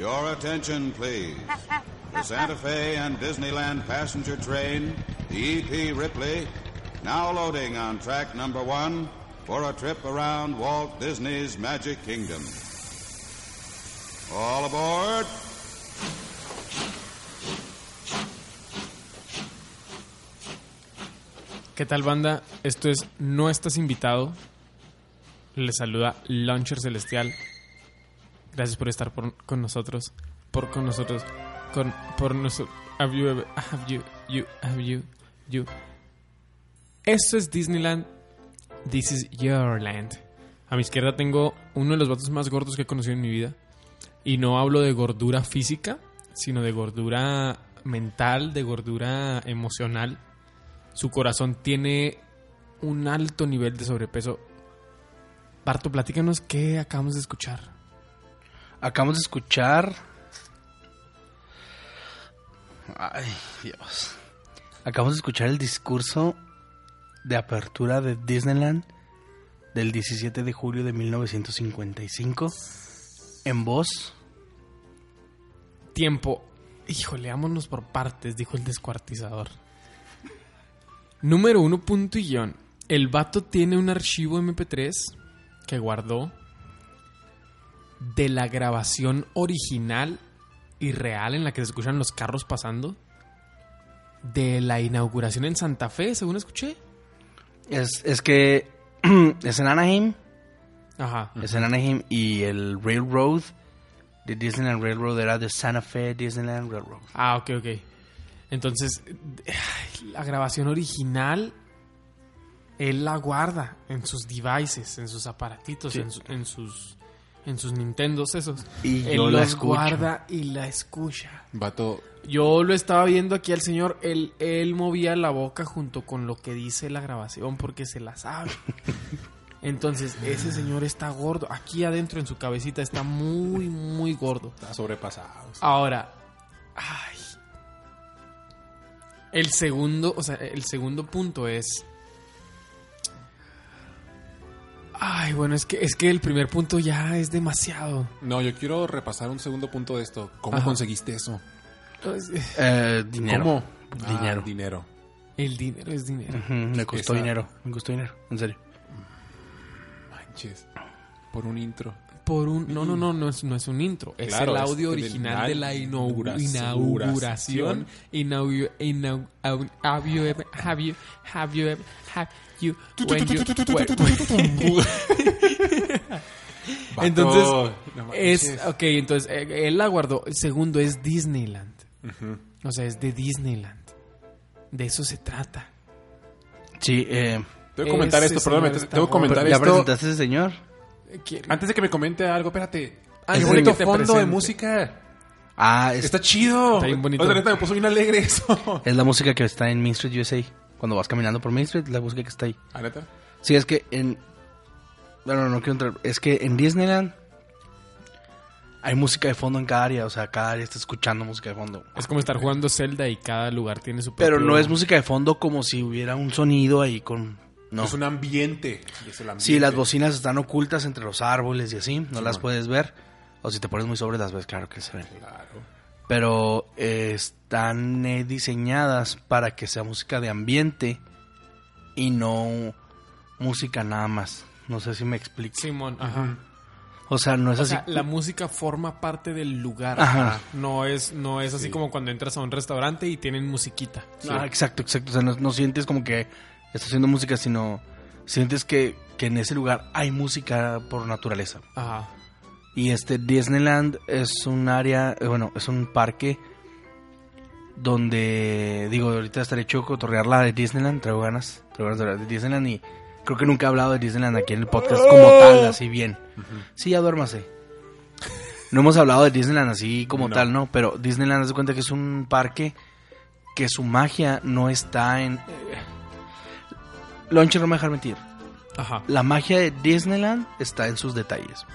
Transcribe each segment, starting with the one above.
Your attention, please. The Santa Fe and Disneyland passenger train, the EP Ripley, now loading on track number one for a trip around Walt Disney's Magic Kingdom. All aboard. ¿Qué tal banda? Esto es No estás invitado. Les saluda Launcher Celestial. Gracias por estar por- con nosotros. Por con nosotros. Con por nosotros. Have you ever- have you you have you you. Esto es Disneyland. This is your land. A mi izquierda tengo uno de los vatos más gordos que he conocido en mi vida. Y no hablo de gordura física, sino de gordura mental, de gordura emocional. Su corazón tiene un alto nivel de sobrepeso. Barto, platícanos qué acabamos de escuchar. Acabamos de escuchar. Ay, Dios. Acabamos de escuchar el discurso de apertura de Disneyland del 17 de julio de 1955 en voz. Tiempo. Híjole, vámonos por partes, dijo el descuartizador. Número uno, punto y guion. El vato tiene un archivo MP3 que guardó de la grabación original y real en la que se escuchan los carros pasando. De la inauguración en Santa Fe, según escuché. Es, es que es en Anaheim. Ajá. Es en Anaheim y el Railroad de Disneyland Railroad era de Santa Fe Disneyland Railroad. Ah, ok, ok. Entonces, la grabación original, él la guarda en sus devices, en sus aparatitos, Sí. en, su- en sus en sus Nintendos esos. Y él yo la los escucho. guarda y la escucha. Vato, Yo lo estaba viendo aquí al señor, él, él movía la boca junto con lo que dice la grabación porque se la sabe. Entonces, ese señor está gordo. Aquí adentro en su cabecita está muy, muy gordo. está sobrepasado. Ahora, ay. El segundo, o sea, el segundo punto es. Ay, bueno, es que es que el primer punto ya es demasiado. No, yo quiero repasar un segundo punto de esto. ¿Cómo Ajá. conseguiste eso? Es- Eh, dinero. ¿Cómo? Dinero. Ah, dinero. El dinero es dinero. Me costó Esa- dinero. Me costó dinero. En serio. Manches. Por un intro. Por un, no, no, no, no es, no es un intro. Es Claro, el es audio del- original de la inaugu- inauguración. inauguración. Inaugu- inau- au- Have you ever, have you, have you ever, have you, when you, when- Entonces, no es, ok, entonces, eh, él la guardó. Segundo es Disneyland. O sea, es de Disneyland. De eso se trata. Sí, eh, Tengo que comentar Ese esto, perdóname. que comentar ¿ya esto. presentaste a ese señor? ¿Quién? Antes de que me comente algo, espérate. Ah, Qué bonito fondo de música. Ah, es, Está chido. Está bien bonito. Oye, neta, me puso bien alegre eso. es la música que está en Main Street USA. Cuando vas caminando por Main Street, la música que está ahí. ¿Ah, neta? Sí, es que en... Bueno, no quiero entrar. Es que en Disneyland hay música de fondo en cada área. O sea, cada área está escuchando música de fondo. Es como estar jugando Zelda y cada lugar tiene su Pero propio- no es música de fondo como si hubiera un sonido ahí con... No. Es un ambiente. es el ambiente. Sí, las bocinas están ocultas entre los árboles y así. No Sí, las man. puedes ver. O si te pones muy sobre las ves, claro que se ven. Claro. Pero eh, están eh, diseñadas para que sea música de ambiente y no música nada más. No sé si me explico. Simón, ajá. O sea, no es O así. sea, la música forma parte del lugar. Ajá. No es, no es así Sí. como cuando entras a un restaurante y tienen musiquita. Ah, exacto, exacto. O sea, no, no sientes como que está haciendo música, sino sientes que, que en ese lugar hay música por naturaleza. Ajá. Y este Disneyland es un área, eh, bueno, es un parque donde, digo, ahorita estaré hecho cotorrear la de Disneyland, traigo ganas, traigo ganas de hablar de Disneyland y Creo que nunca he hablado de Disneyland aquí en el podcast como tal, así bien. Sí, ya duérmase. No hemos hablado de Disneyland así como No. tal, ¿no? Pero Disneyland, haz de cuenta que es un parque que su magia no está en... Launcher no me dejar mentir. Ajá. La magia de Disneyland está en sus detalles.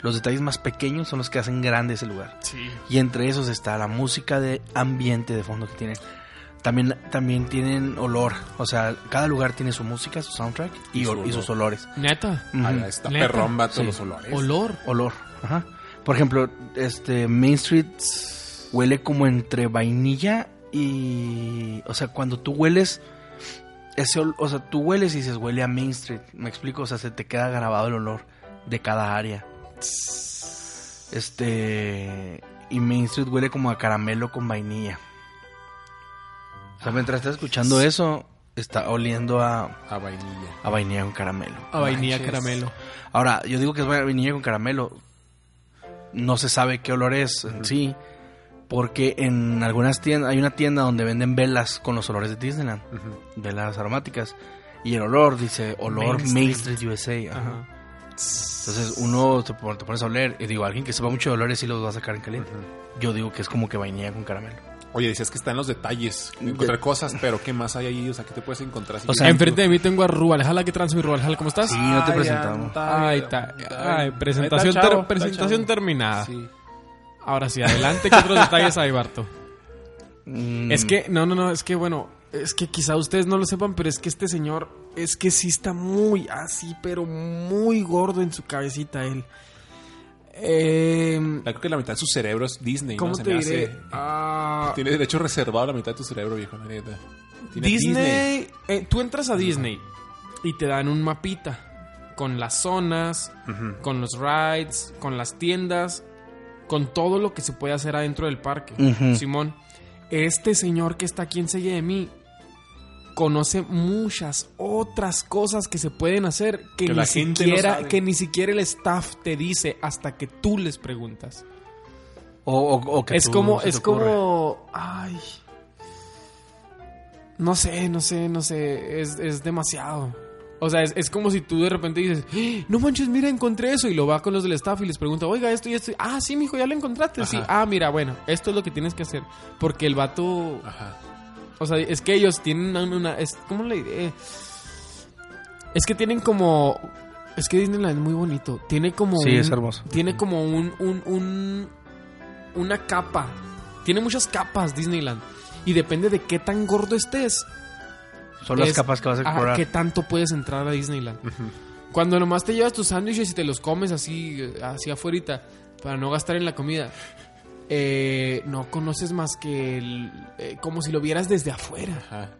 Los detalles más pequeños son los que hacen grande ese lugar. Sí. Y entre esos está la música de ambiente de fondo que tienen. También, también tienen olor. O sea, cada lugar tiene su música, su soundtrack y, Y su ol- y sus olor. olores. Neta. Ujú. Ah, está Neta. perrón, Sí. los olores. Olor. Olor. Ajá. Por ejemplo, este Main Street huele como entre vainilla y. O sea, cuando tú hueles. Ese, o sea, tú hueles y dices huele a Main Street. Me explico, o sea, se te queda grabado el olor de cada área. Este. Y Main Street huele como a caramelo con vainilla. O sea, mientras estás escuchando eso, está oliendo a, A vainilla. a vainilla con caramelo. A vainilla Manches. caramelo. Ahora, yo digo que es vainilla con caramelo. No se sabe qué olor es en sí. Porque en algunas tiendas, hay una tienda donde venden velas con los olores de Disneyland. Velas aromáticas. Y el olor dice olor Main Main Street. Street, USA. ajá. Entonces uno te, pon- te pones a oler. Y digo, alguien que sepa mucho de olores sí los va a sacar en caliente. Yo digo que es como que vainilla con caramelo. Oye, decías que está en los detalles. Encontrar cosas, pero ¿qué más hay ahí? O sea, ¿qué te puedes encontrar? así O sea, Enfrente de mí tengo a Rual. Jala, ¿qué trans mi Rual? Jala, ¿cómo estás? Sí, no te Ay, presentamos. Ay, está. está- Ay, presentación, chavo, ter- está presentación terminada. Sí. Ahora sí, adelante. ¿Qué otros detalles hay, Barto? Mm, Es que, no, no, no, es que bueno, es que quizá ustedes no lo sepan, pero es que este señor, es que sí está muy así, pero muy gordo en su cabecita él. Eh, Creo que la mitad de su cerebro es Disney, ¿Cómo ¿no? Se te me diré? hace- Ah, Tiene derecho reservado la mitad de tu cerebro, viejo, la neta. Disney, eh, tú entras a Disney y te dan un mapita con las zonas, con los rides, con las tiendas, con todo lo que se puede hacer adentro del parque. Simón, este señor que está aquí enseguida de mí conoce muchas otras cosas que se pueden hacer que, Que ni la gente no siquiera sabe. que ni siquiera el staff te dice hasta que tú les preguntas. O, o- o que es tú como es como ay no sé no sé no sé es, es demasiado o sea es, es como si tú de repente dices "¡Ah! no manches mira encontré eso y lo va con los del staff y les pregunta oiga esto y esto ah sí mijo ya lo encontraste sí ah mira bueno esto es lo que tienes que hacer porque el vato Ajá. o sea es que ellos tienen una, una- es cómo le diré es que tienen como es que Disneyland es muy bonito tiene como Sí, un- es hermoso. tiene como un, un, un- una capa. Tiene muchas capas Disneyland. Y depende de qué tan gordo estés. Son las capas que vas a ajá, explorar. qué tanto puedes entrar a Disneyland. Cuando nomás te llevas tus sándwiches y te los comes así, así afuera para no gastar en la comida. eh, no conoces más que el- eh, como si lo vieras desde afuera. Ajá.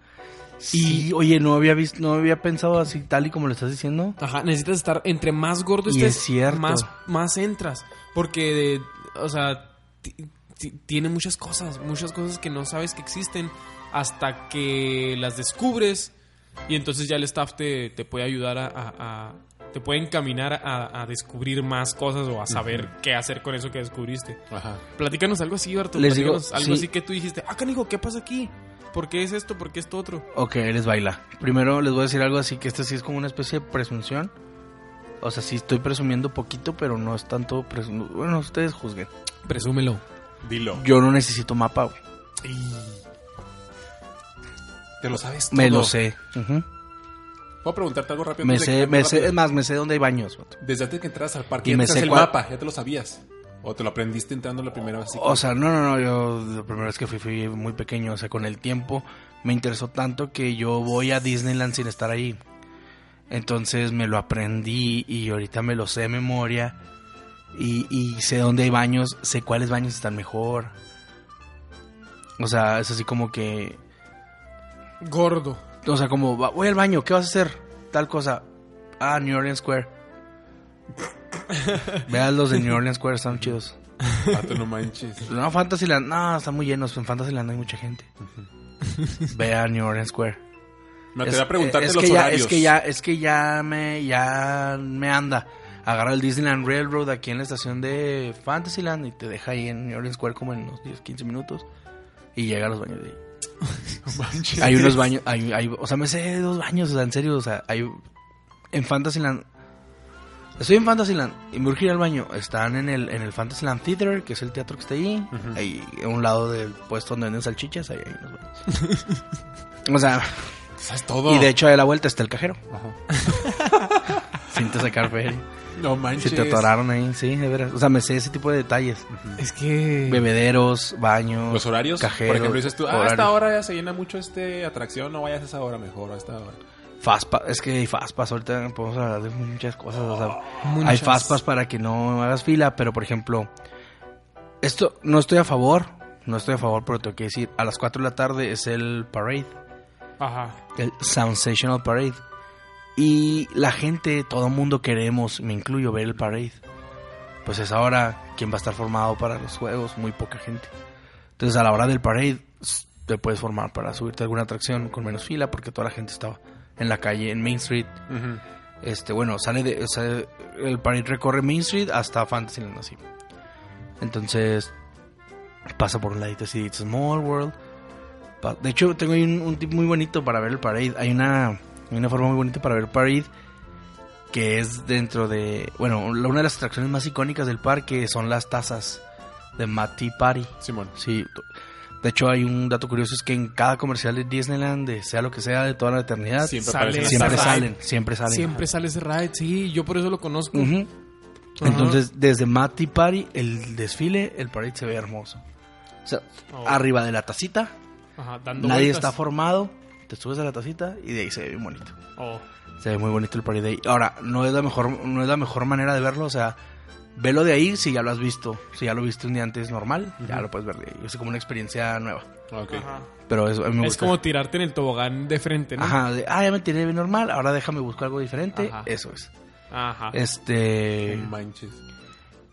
Y oye, no había visto, no había pensado así tal y como lo estás diciendo. Ajá, necesitas estar entre más gordo estés, es cierto. más más entras, porque de- o sea, ti- ti- tiene muchas cosas, muchas cosas que no sabes que existen hasta que las descubres y entonces ya el staff te, te puede ayudar a, a- a- te puede encaminar a, a descubrir más cosas o a saber qué hacer con eso que descubriste. Ajá. Platícanos algo así, Barto. Les digo, algo sí. así que tú dijiste, ah, canijo, ¿qué pasa aquí? ¿Por qué es esto? ¿Por qué esto otro? Ok, les baila. Primero les voy a decir algo así que este sí es como una especie de presunción. O sea, sí estoy presumiendo poquito, pero no es tanto presum- Bueno, ustedes juzguen. Presúmelo. Dilo. Yo no necesito mapa, güey. Te lo sabes Me todo. lo sé. Ujú. Puedo preguntarte algo rápido. Me sé, que- me sé, rápido? es más, me sé dónde hay baños. vato. Desde antes que entras al parque, Y ya me sé el cuál- mapa, ya te lo sabías. O te lo aprendiste entrando la primera vez. así O sea, no, no, no, yo la primera vez que fui fui muy pequeño, o sea, con el tiempo me interesó tanto que yo voy a Disneyland sin estar ahí. Entonces me lo aprendí y ahorita me lo sé de memoria y, y sé dónde hay baños, sé cuáles baños están mejor. O sea, es así como que, Gordo. o sea, como va- voy al baño, ¿qué vas a hacer? Tal cosa. Ah, New Orleans Square. Vean los de New Orleans Square, están chidos. Vato, no manches. No, Fantasyland, no, están muy llenos. En Fantasyland hay mucha gente. Ve a New Orleans Square. Me Es- quería preguntarte es los que ya, horarios. Es que ya, es que ya me, ya me anda. Agarra el Disneyland Railroad aquí en la estación de Fantasyland y te deja ahí en New Orleans Square como en unos 10, 15 minutos. Y llega a los baños de ahí. Hay unos baños, hay, hay- o sea, me sé dos baños, o sea, en serio, o sea, hay en Fantasyland. Estoy en Fantasyland y me urge ir al baño. Están en el, en el Fantasyland Theater, que es el teatro que está ahí. Ahí, a un lado del puesto donde venden salchichas. Ahí, ahí nos vemos. o sea, y de hecho, a la vuelta está el cajero. Ajá. Sin te sacar feria. No manches. Si te atoraron ahí, sí, de veras. O sea, me sé ese tipo de detalles. Es que... Bebederos, baños. Los horarios. Cajeros. Por ejemplo, dices tú, ah, a esta hora ya se llena mucho este atracción, no vayas a esa hora mejor, a esta hora. Fastpass, es que hay Fastpass, ahorita podemos hablar de muchas cosas, o sea, Muchas. hay Fastpass para que no hagas fila, pero por ejemplo, esto no estoy a favor, no estoy a favor, pero tengo que decir, a las 4 de la tarde es el parade, Ajá. el Sensational Parade, y la gente, todo el mundo queremos, me incluyo, ver el parade, pues es ahora quien va a estar formado para los juegos, muy poca gente. Entonces a la hora del parade te puedes formar para subirte a alguna atracción con menos fila porque toda la gente estaba en la calle, en Main Street. Este, bueno, sale de. sale- el parade recorre Main Street hasta Fantasyland, así. Entonces, pasa por un ladito así, It's a Small World. De hecho, tengo ahí un, un tip muy bonito para ver el parade. Hay una, una forma muy bonita para ver parade que es dentro de. Bueno, una de las atracciones más icónicas del parque son las tazas de Matty Party. Simón. Sí, de hecho hay un dato curioso es que en cada comercial de Disneyland, de sea lo que sea, de toda la eternidad, Siempre Sale siempre salen, siempre salen. Siempre sale ese ride, sí, yo por eso lo conozco. Entonces, desde Matty Party, el desfile, el parade se ve hermoso. O sea, Oh. arriba de la tacita, Ajá, dando nadie vueltas. está formado, te subes a la tacita y de ahí se ve bien bonito. Oh. Se ve muy bonito el de ahí. Ahora, no es la mejor, no es la mejor manera de verlo, o sea, velo de ahí si ya lo has visto. Si ya lo viste un día antes normal, ya lo puedes ver de ahí. Es como una experiencia nueva. Ajá. Pero eso a mí me Es gusta. como tirarte en el tobogán de frente, ¿no? Ajá, de, ah, ya me tiré bien normal, ahora déjame buscar algo diferente. Ajá. Eso es. Ajá. Este. No manches.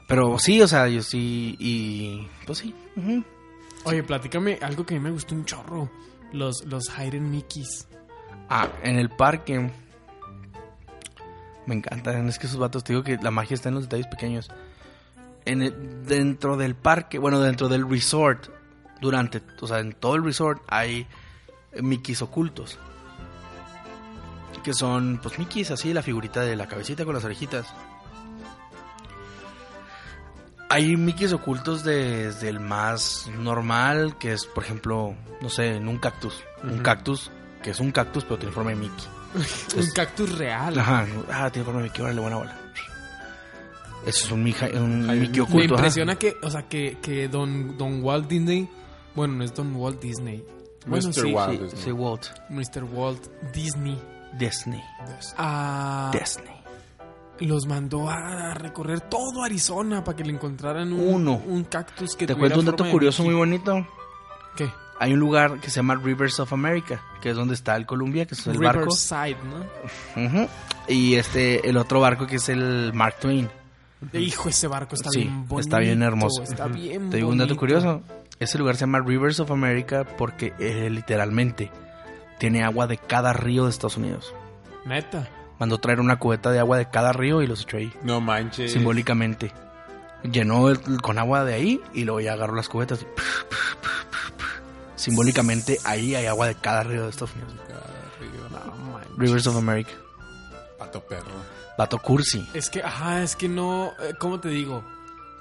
Pero sí, o sea, yo sí. Y. Pues sí. Oye, platícame algo que a mí me gustó un chorro. Los, los Hayden Mickeys. Ah, en el parque. Me encantan. Es que esos vatos, te digo que la magia está en los detalles pequeños. En el- dentro del parque, bueno, dentro del resort, durante, o sea, en todo el resort hay Mickeys ocultos. Que son, pues, Mickeys así, la figurita de la cabecita con las orejitas. Hay Mickeys ocultos desde el más normal, que es, por ejemplo, no sé, en un cactus. Un cactus, que es un cactus, pero tiene forma de Mickey. Un cactus real. Ajá, ah, tiene forma de Mickey, órale, buena bola. Eso es un, mija- un Ay, Mickey oculto. Me ajá. impresiona que, o sea, que, que don, don Walt Disney. Bueno, no es Don Walt Disney. Bueno, Mr. sí, Walt. Sí, Disney. sí, Walt. Mr. Walt Disney. Disney. Ah, Disney. Los mandó a recorrer todo Arizona para que le encontraran un, Uno. un cactus que Te cuento un dato curioso muy bonito. ¿Qué? Hay un lugar que se llama Rivers of America, que es donde está el Columbia, que es el barco. Riverside, ¿no? Ujú. Y este, el otro barco que es el Mark Twain. Hijo, ese barco está Sí, bien bonito. está bien hermoso. Está bien Te digo un dato curioso. Ese lugar se llama Rivers of America porque eh, literalmente tiene agua de cada río de Estados Unidos. Neta. Mandó traer una cubeta de agua de cada río y los echó ahí. No manches. Simbólicamente. Llenó el- con agua de ahí y luego ya agarró las cubetas. y Simbólicamente ahí hay agua de cada río de Estados Unidos. No, manches. Rivers of America. Pato perro. Vato cursi. Es que, ajá, es que no. eh, ¿Cómo te digo?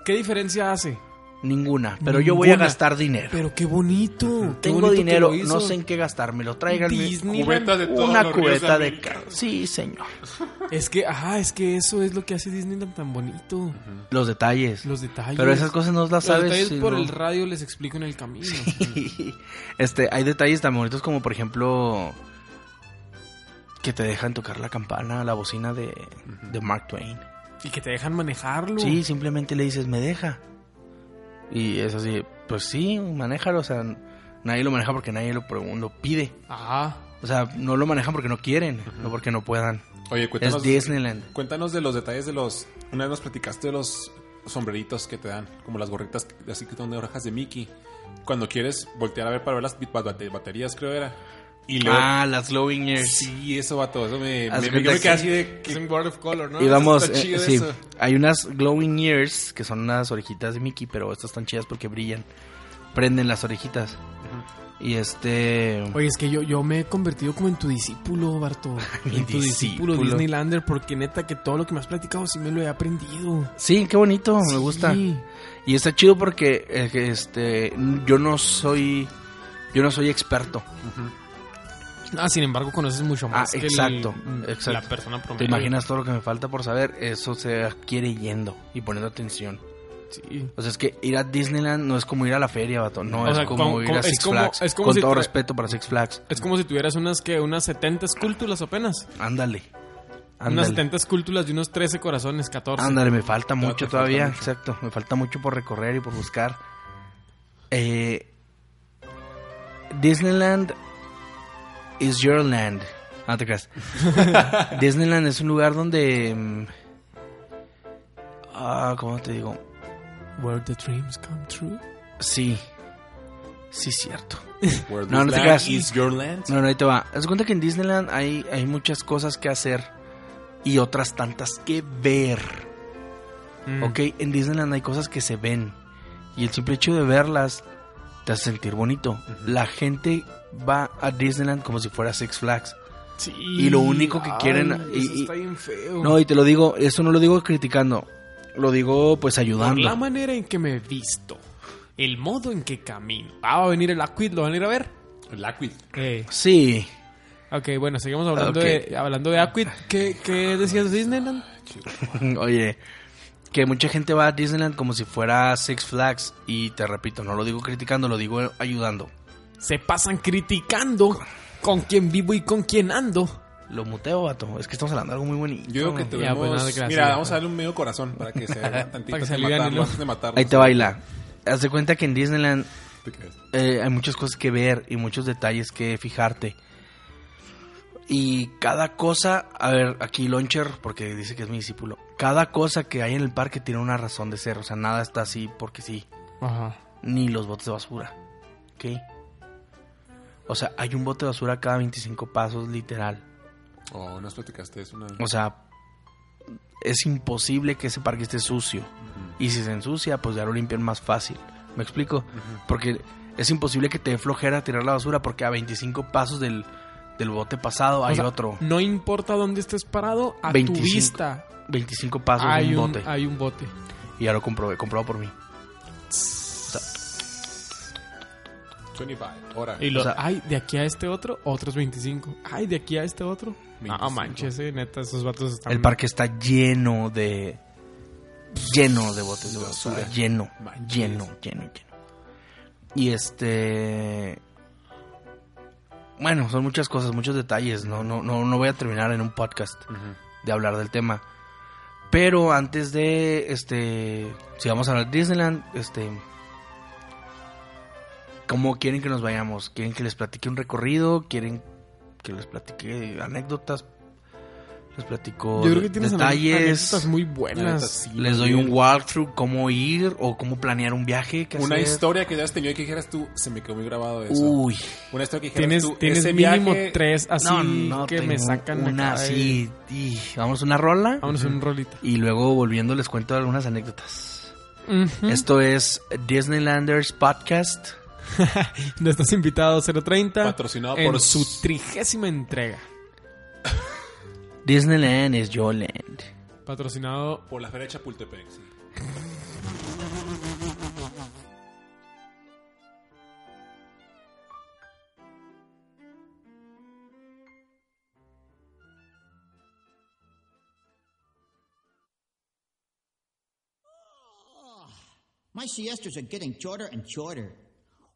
¿Qué diferencia hace? Ninguna. Pero yo voy a gastar dinero. Pero qué bonito. qué Tengo bonito dinero, no sé en qué gastármelo. Tráiganme Disney. Cubetas de todos una los de cubeta de... Sí, señor. Es que, ajá, es que eso es lo que hace Disneyland tan bonito. Los detalles. Los detalles. Pero esas cosas no las Los sabes. detalles si por no- el radio les explico en el camino. este, hay detalles tan bonitos como, por ejemplo, que te dejan tocar la campana, la bocina de, de Mark Twain. y que te dejan manejarlo. Sí, simplemente le dices, me deja. Y es así, pues sí, manéjalo. O sea, nadie lo maneja porque nadie lo, pide. Ajá. O sea, no lo manejan porque no quieren, no porque no puedan. Oye, Es cuéntanos. Disneyland. Cuéntanos de los detalles de los. Una vez nos platicaste de los sombreritos que te dan, como las gorritas así que son de orejas de Mickey. Cuando quieres voltear a ver para ver las baterías, creo era. Y luego. Ah, las glowing ears. sí, eso va todo. Eso me. Me- yo me quedé que- así de. Es un World of Color, ¿no? Y vamos, está eh, chido sí, eso. hay unas glowing ears que son unas orejitas de Mickey, pero estas están chidas porque brillan. Prenden las orejitas. Y este... Oye, es que yo, yo me he convertido como en tu discípulo, Barto. En tu discípulo discípulo. Disneylander, porque neta que todo lo que me has platicado sí me lo he aprendido. Sí, qué bonito, me gusta. Y está chido porque eh, que, este yo no soy yo no soy experto. Ah, sin embargo, conoces mucho más Ah, que el- exacto, la exacto. persona promedio. ¿Te imaginas todo lo que me falta por saber? Eso se adquiere yendo y poniendo atención. Sí. O sea, es que ir a Disneyland no es como ir a la feria, vato. No O es sea, como como- ir a Six como- Flags. es como Con si todo respeto para Six Flags. Es como si tuvieras unas que unas 70 esculturas apenas. Ándale. Unas Ándale. 70 esculturas de unos 13 corazones, 14. Ándale, me falta mucho falta todavía. mucho. Exacto, me falta mucho por recorrer y por buscar. Eh, Disneyland is your land. Ah, te creas. Disneyland es un lugar donde. mm, Ah, ¿cómo te digo? Where the dreams come true. Sí. Sí, cierto. Where No, no te creas. is your land. No, no, ahí te va. Haz cuenta que en Disneyland hay, hay muchas cosas que hacer y otras tantas que ver. Mm. Ok, en Disneyland hay cosas que se ven y el simple hecho de verlas te hace sentir bonito. La gente va a Disneyland como si fuera Six Flags. Sí. Y lo único que quieren- Ay, y- eso y- está bien feo. No, y te lo digo, eso no lo digo criticando, lo digo pues Por ayudando. la manera en que me he visto, el modo en que camino. Ah, va a venir el Aquid, ¿lo van a ir a ver? El Aquid. Eh, Sí, ok, bueno, seguimos hablando, de, hablando de Aquid. ¿Qué, ¿Qué decías de Disneyland? oye, que mucha gente va a Disneyland como si fuera Six Flags y te repito, no lo digo criticando, lo digo ayudando. Se pasan criticando con quién vivo y con quién ando. Lo muteo, vato, es que estamos hablando de algo muy bonito. Yo digo que Ya, tenemos... pues, nada, gracias. Mira, vamos a darle un medio corazón para que se haga tantito Para que se de aliviane, matarlo, ¿no? antes de matarlo. Ahí te baila. Haz de cuenta que en Disneyland ¿Te eh, hay muchas cosas que ver y muchos detalles que fijarte. Y cada cosa, a ver, aquí Launcher, porque dice que es mi discípulo, cada cosa que hay en el parque tiene una razón de ser, o sea, nada está así porque sí, Ajá. ni los botes de basura, ¿ok? O sea, hay un bote de basura cada 25 pasos, literal. Oh, nos platicaste eso una vez. O sea, es imposible que ese parque esté sucio. Y si se ensucia, pues ya lo limpian más fácil. ¿Me explico? Porque es imposible que te dé flojera tirar la basura porque a 25 pasos del, del bote pasado O hay sea, otro. No importa dónde estés parado, a 25. tu vista 25 pasos hay un un, bote. hay un bote. Y ya lo comprobé, comprobado por mí. 25. Ahora. Y lo, O sea- ay, de aquí a este otro, otros 25. Ay, de aquí a este otro. Ah, 25. manches, eh, neta, esos vatos están... El parque está lleno de... Lleno de botes de basura. Lleno, lleno, lleno, lleno. Y este... Bueno, son muchas cosas, muchos detalles. No, no, no, no voy a terminar en un podcast de hablar del tema. Pero antes de, este, si vamos a hablar de Disneyland, este, ¿cómo quieren que nos vayamos? ¿Quieren que les platique un recorrido? ¿Quieren que les platique anécdotas? Les platico Yo creo que tienes detalles. anécdotas muy buenas. sí, les doy un walkthrough, cómo ir o cómo planear un viaje. qué Una hacer. historia que ya has tenido y que dijeras tú, se me quedó muy grabado eso. Uy, Una historia que dijeras Tienes, tú, tienes ese mínimo viaje- tres así no, no, que me sacan de una así. y vamos a una rola Vámonos en un rolito. y luego volviendo les cuento algunas anécdotas. Esto es Disneylanders Podcast. No estás invitado 030. Patrocinado en por su trigésima entrega. Disneyland is your land. Patrocinado Por la feria de Chapultepec, sí. My siestas are getting shorter and shorter.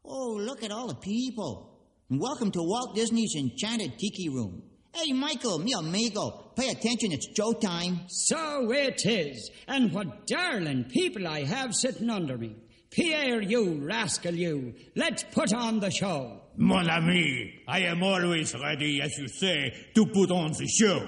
Oh, look at all the people. Welcome to Walt Disney's Enchanted Tiki Room. Hey, Michael, mi amigo, pay attention, it's showtime. So it is. And what darling people I have sitting under me. Pierre, you rascal, you. Let's put on the show. Mon ami, I am always ready, as you say, to put on the show.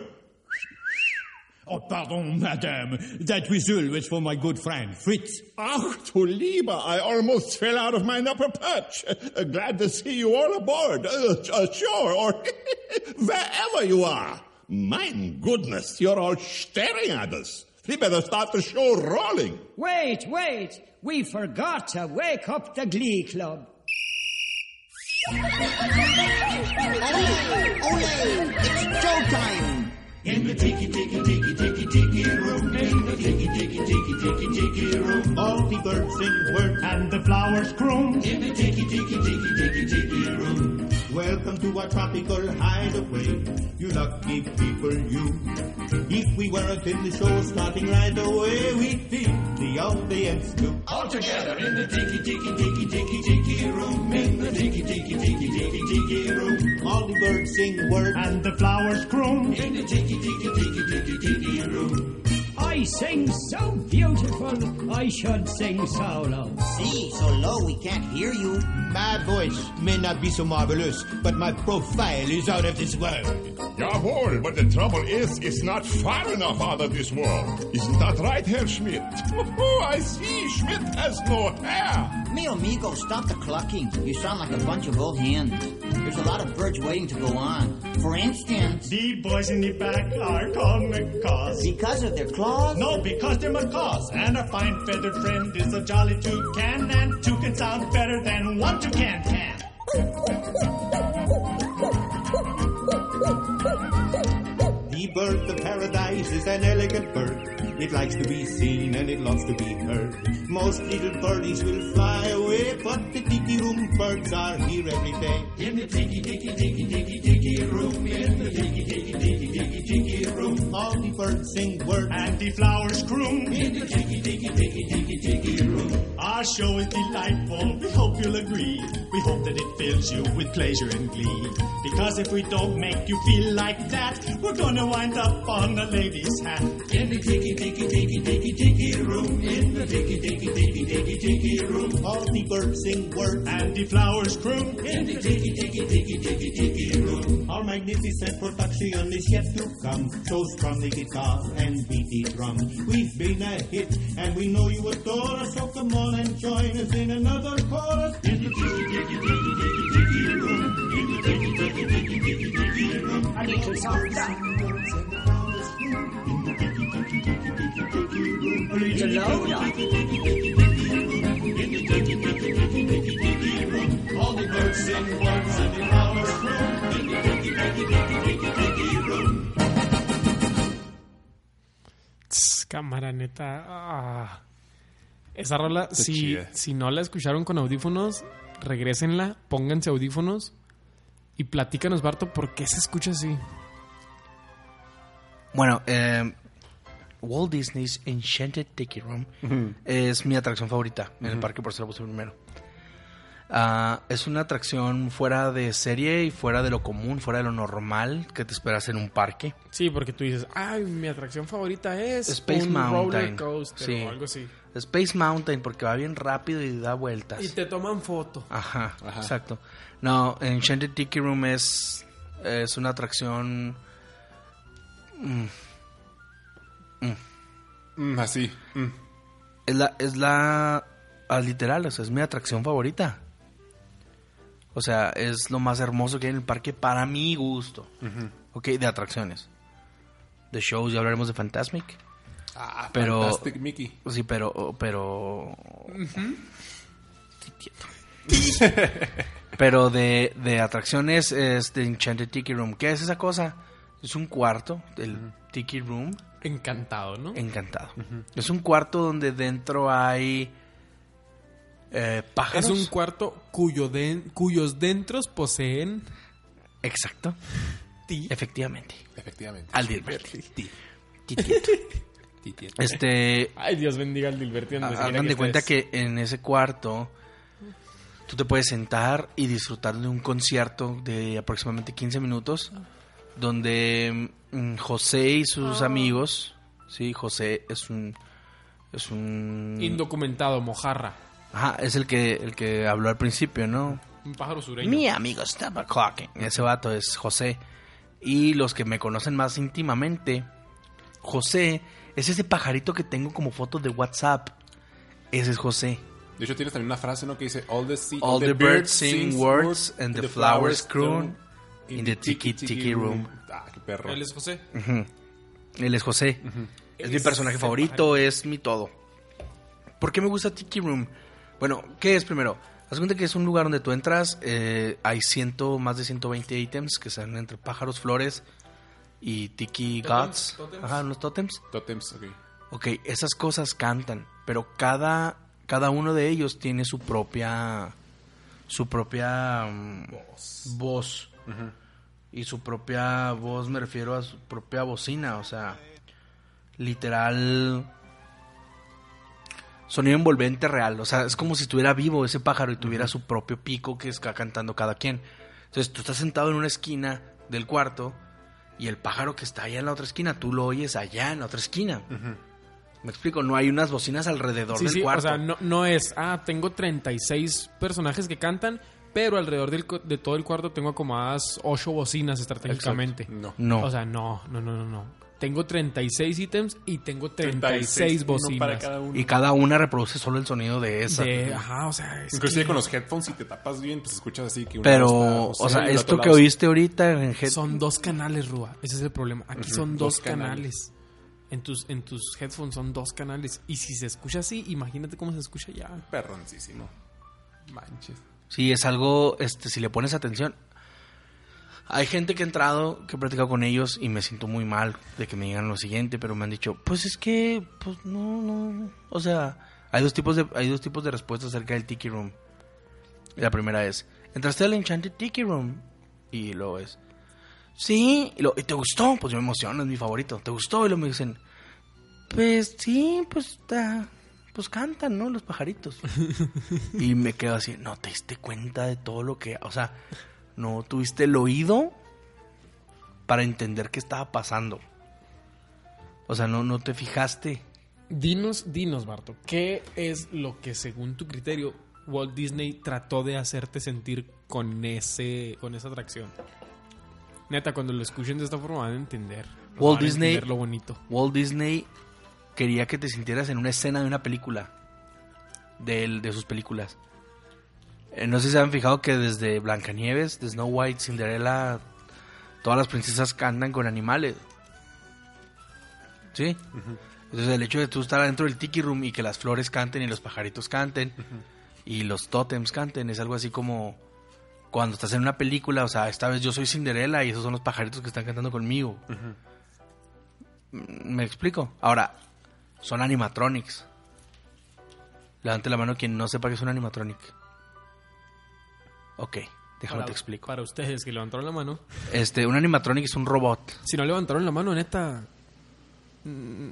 Oh, pardon, madame. That whistle was for my good friend, Fritz. Ach, du Lieber, I almost fell out of my upper perch. Uh, glad to see you all aboard. Uh, uh, sure, or wherever you are. My goodness, you're all staring at us. We better start the show rolling. Wait, wait. We forgot to wake up the Glee Club. Ole! Ole! It's showtime! In the tiki tiki tiki tiki tiki room, in the tiki tiki tiki tiki tiki room, all the birds sing words and the flowers croon. In the tiki tiki tiki tiki tiki. Welcome to our tropical hideaway, you lucky people, you. If we weren't in the show starting right away, we'd feel the audience too. All together in the tiki tiki tiki tiki tiki room, in the tiki tiki tiki tiki tiki room, all the birds sing words and the flowers croon. In the tiki tiki tiki tiki tiki room. I sing so beautiful, I should sing so low. See, so low we can't hear you. My voice may not be so marvelous, but my profile is out of this world. Jawohl, but the trouble is, it's not far enough out of this world. Isn't that right, Herr Schmidt? Oh, I see, Schmidt has no hair. Me amigo, stop the clucking. You sound like a bunch of old hens. There's a lot of birds waiting to go on. For instance, The boys in the back are called macaws. because of their claws? No, because they're macaws. And our fine feathered friend is a jolly toucan. And two can sound better than one toucan can. The bird of paradise is an elegant bird. It likes to be seen and it loves to be heard. Most little birdies will fly away, but the tiki room birds are here every day. In the tiki tiki tiki tiki tiki room, in the tiki tiki tiki tiki tiki room, all the birds sing words and the flowers croon. In the tiki tiki tiki tiki tiki room, our show is delightful. We hope you'll agree. We hope that it fills you with pleasure and glee. Because if we don't make you feel like that, we're gonna wind up on a lady's hat. In the tiki tiki tiki tiki tiki room, in the tiki tiki tiki tiki tiki room, all the birds sing words and the flowers croon. In the tiki tiki tiki tiki tiki room, our magnificent production is yet to come. So strum the guitar and beat the drum. We've been a hit and we know you adore us, so come on and join us in another chorus. In the tiki tiki tiki tiki tiki room, in the tiki tiki tiki tiki tiki room. A little softer, a little louder. All cámara, neta. ah. Esa rola, Está si, chida. si no la escucharon con audífonos, regrésenla, pónganse audífonos y platícanos, Barto, ¿por qué se escucha así? Bueno, eh, Walt Disney's Enchanted Tiki Room es mi atracción favorita en el parque, por eso la puse primero. Ah, es una atracción fuera de serie y fuera de lo común, fuera de lo normal que te esperas en un parque. Sí, porque tú dices, ay, mi atracción favorita es Space un Mountain. roller coaster Sí. o algo así. Space Mountain porque va bien rápido y da vueltas. Y te toman foto. Ajá, exacto. No, Enchanted Tiki Room es, es una atracción... mm, Mm, así. mm. Es la, es la, ah, literal, o sea, es mi atracción favorita. O sea, es lo más hermoso que hay en el parque para mi gusto. Ok, de atracciones. De shows, ya hablaremos de Fantasmic. Ah, Pero- Fantastic Mickey. Sí, pero, pero... pero de, de atracciones es de Enchanted Tiki Room. ¿Qué es esa cosa? Es un cuarto del Tiki Room Encantado, ¿no? encantado. Es un cuarto donde dentro hay eh, Es un cuarto cuyo cuyos dentros poseen Exacto. ti. Efectivamente. Efectivamente. Al Dilberti. Ti. Ti. Este, Ay, Dios bendiga al Dilberti. hagan de cuenta que en ese cuarto tú te puedes sentar y disfrutar de un concierto de aproximadamente 15 minutos donde mm, José y sus amigos, sí, José es un es un Indocumentado, mojarra. Ajá, es el que el que habló al principio, ¿no? Un pájaro sureño. Mi amigo estaba clocking. Ese vato es José. Y los que me conocen más íntimamente, José es ese pajarito que tengo como foto de WhatsApp. Ese es José. De hecho, tienes también una frase, ¿no? Que dice: All the, sea- All the birds sing words and the flowers croon in the tiki tiki room. Ah, qué perro. Él es José. Él es José. Es mi personaje favorito, es mi todo. ¿Por qué me gusta Tiki Room? Bueno, ¿qué es primero? Haz cuenta que es un lugar donde tú entras, eh, hay ciento, más de 120 ítems que están entre pájaros, flores y tiki gods. tótems. Ajá, unos tótems. Totems, ok. Ok, esas cosas cantan, pero cada, cada uno de ellos tiene su propia, su propia mm, voz. Y su propia voz, me refiero a su propia bocina, o sea, literal sonido envolvente real, o sea, es como si estuviera vivo ese pájaro y tuviera su propio pico que está cantando cada quien. Entonces tú estás sentado en una esquina del cuarto y el pájaro que está allá en la otra esquina, tú lo oyes allá en la otra esquina. Me explico, no hay unas bocinas alrededor Sí, del sí, o cuarto. sea, no, no es, ah, tengo 36 personajes que cantan, pero alrededor del de todo el cuarto tengo acomodadas 8 bocinas estratégicamente. No. No. O sea, no, no, no, no, no. Tengo 36 ítems y tengo 36, 36, uno bocinas. para cada uno. y cada una reproduce solo el sonido de esa. De- ajá, o sea, es Inclusive que con los headphones, si te tapas bien, pues escuchas así que Pero, o sea, esto que lado- oíste ahorita en Head- son dos canales, Rúa. Ese es el problema. Aquí son dos dos, canales. canales. En tus, en tus headphones son dos canales. Y si se escucha así, imagínate cómo se escucha ya. Perroncísimo. Manches. Sí, es algo, este, si le pones atención. Hay gente que ha entrado, que he platicado con ellos y me siento muy mal de que me digan lo siguiente, pero me han dicho, pues es que, pues no, no, o sea, hay dos tipos de, hay dos tipos de respuestas acerca del Tiki Room. La primera es, entraste al Enchanted Tiki Room y luego es, sí, y, lo, ¿y te gustó, pues yo me emociono, es mi favorito, ¿te gustó? Y luego me dicen, pues sí, pues, ah, pues cantan, ¿no? Los pajaritos. Y me quedo así, no te diste cuenta de todo lo que, o sea, no tuviste el oído para entender qué estaba pasando. O sea, no, no te fijaste. Dinos, dinos, Barto, ¿qué es lo que según tu criterio Walt Disney trató de hacerte sentir con ese con esa atracción? Neta, cuando lo escuchen de esta forma van a entender. Walt van a Disney- entender lo bonito. Walt Disney quería que te sintieras en una escena de una película. De, él- de sus películas. Eh, no sé si se han fijado que desde Blancanieves, de Snow White, Cinderella, todas las princesas cantan con animales. ¿Sí? Entonces el hecho de tú estar adentro del tiki room y que las flores canten y los pajaritos canten y los tótems canten es algo así como cuando estás en una película, o sea, esta vez yo soy Cinderella y esos son los pajaritos que están cantando conmigo. ¿Me explico? Ahora, son animatronics. Levante la mano quien no sepa que es un animatronic. Ok, déjame Para, te explico. para ustedes que levantaron la mano. Este, un animatronic es un robot. Si no levantaron la mano, neta, mm,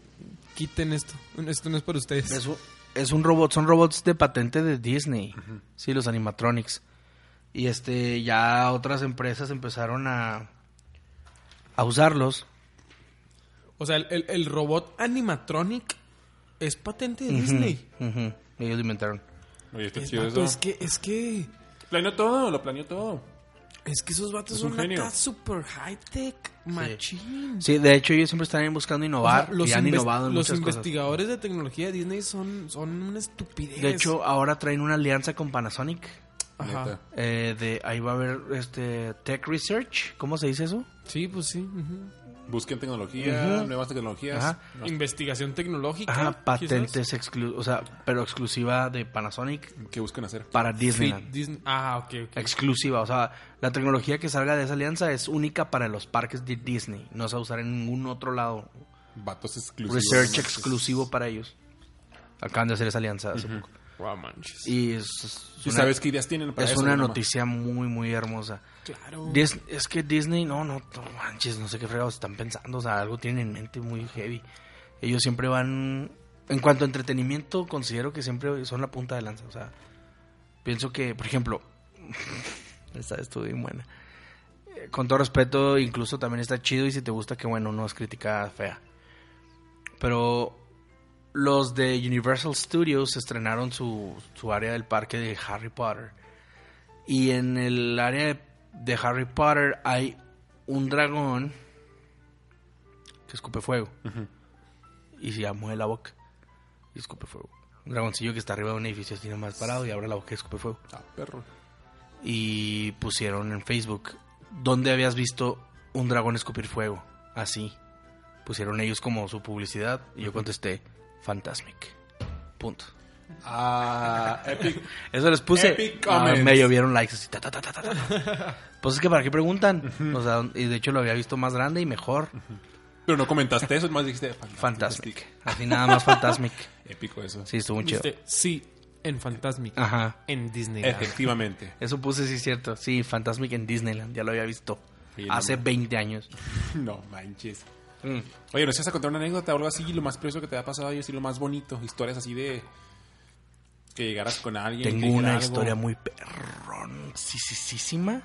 quiten esto. Esto no es para ustedes. Es un, es un robot, son robots de patente de Disney. Sí, los animatronics. Y este, ya otras empresas empezaron a, a usarlos. O sea, el, el- el robot animatronic es patente de Disney. Ujú, Ellos lo inventaron. Oye, Es, chido eso. es que, es que, Planeó todo, lo planeó todo. es que esos vatos Es un son genio. acá super high tech, machín. Sí, de hecho ellos siempre están buscando O innovar sea, los y han innovado en los muchas cosas. investigadores de tecnología de Disney son, son una estupidez. De hecho, ahora traen una alianza con Panasonic. Ajá. Eh, de ahí va a haber este Tech Research, ¿cómo se dice eso? Sí, pues sí. ujú. Busquen tecnología, nuevas tecnologías. Ajá. Investigación tecnológica. Ajá, patentes exclu o sea, pero exclusiva de Panasonic ¿Qué buscan hacer? para Disneyland. Disney. Ah, ok, ok. Exclusiva, o sea, la tecnología que salga de esa alianza es única para los parques de Disney, no se va a usar en ningún otro lado. Vatos exclusivos. Research exclusivo para ellos. Acaban de hacer esa alianza hace poco. Manches. Y es, es ¿Y una- sabes qué ideas tienen para es eso? una noticia muy, muy hermosa. Claro. Dis- es que Disney, no, no, no manches, no sé qué fregados están pensando, o sea, algo tienen en mente muy heavy. Ellos siempre van, en cuanto a entretenimiento, considero que siempre son la punta de lanza, o sea, pienso que, por ejemplo, esta estuvo bien buena. Eh, Con todo respeto, incluso también está chido y si te gusta, que bueno, no es crítica fea. Pero los de Universal Studios estrenaron su, su área del parque de Harry Potter. Y en el área de, de Harry Potter hay un dragón que escupe fuego. Y se mueve la boca y escupe fuego. Un dragoncillo que está arriba de un edificio así nomás parado y abre la boca y escupe fuego. Ah, perro. Y pusieron en Facebook, ¿dónde habías visto un dragón escupir fuego? Así. Pusieron ellos como su publicidad y yo contesté, Fantasmic. Punto. Ah, Epic. Eso les puse. Epic Ah, me llovieron likes así. ta, ta, ta, ta, ta, ta. Pues es que para qué preguntan. O sea, y de hecho lo había visto más grande y mejor. Pero no comentaste eso, más dijiste Fantasmic. Así nada más Fantasmic. Épico eso. Sí, estuvo muy chido. Sí, en Fantasmic. Ajá. En Disney. Efectivamente. Eso puse, sí, cierto. Sí, Fantasmic en Disneyland. Ya lo había visto. Sí, no Hace mames. 20 años. No manches. Mm. Oye, ¿no sé a contar una anécdota o algo así? Lo más precioso que te ha pasado ahí, así lo más bonito. Historias así de... Que llegaras con alguien. Tengo una algo. historia muy perroncísima.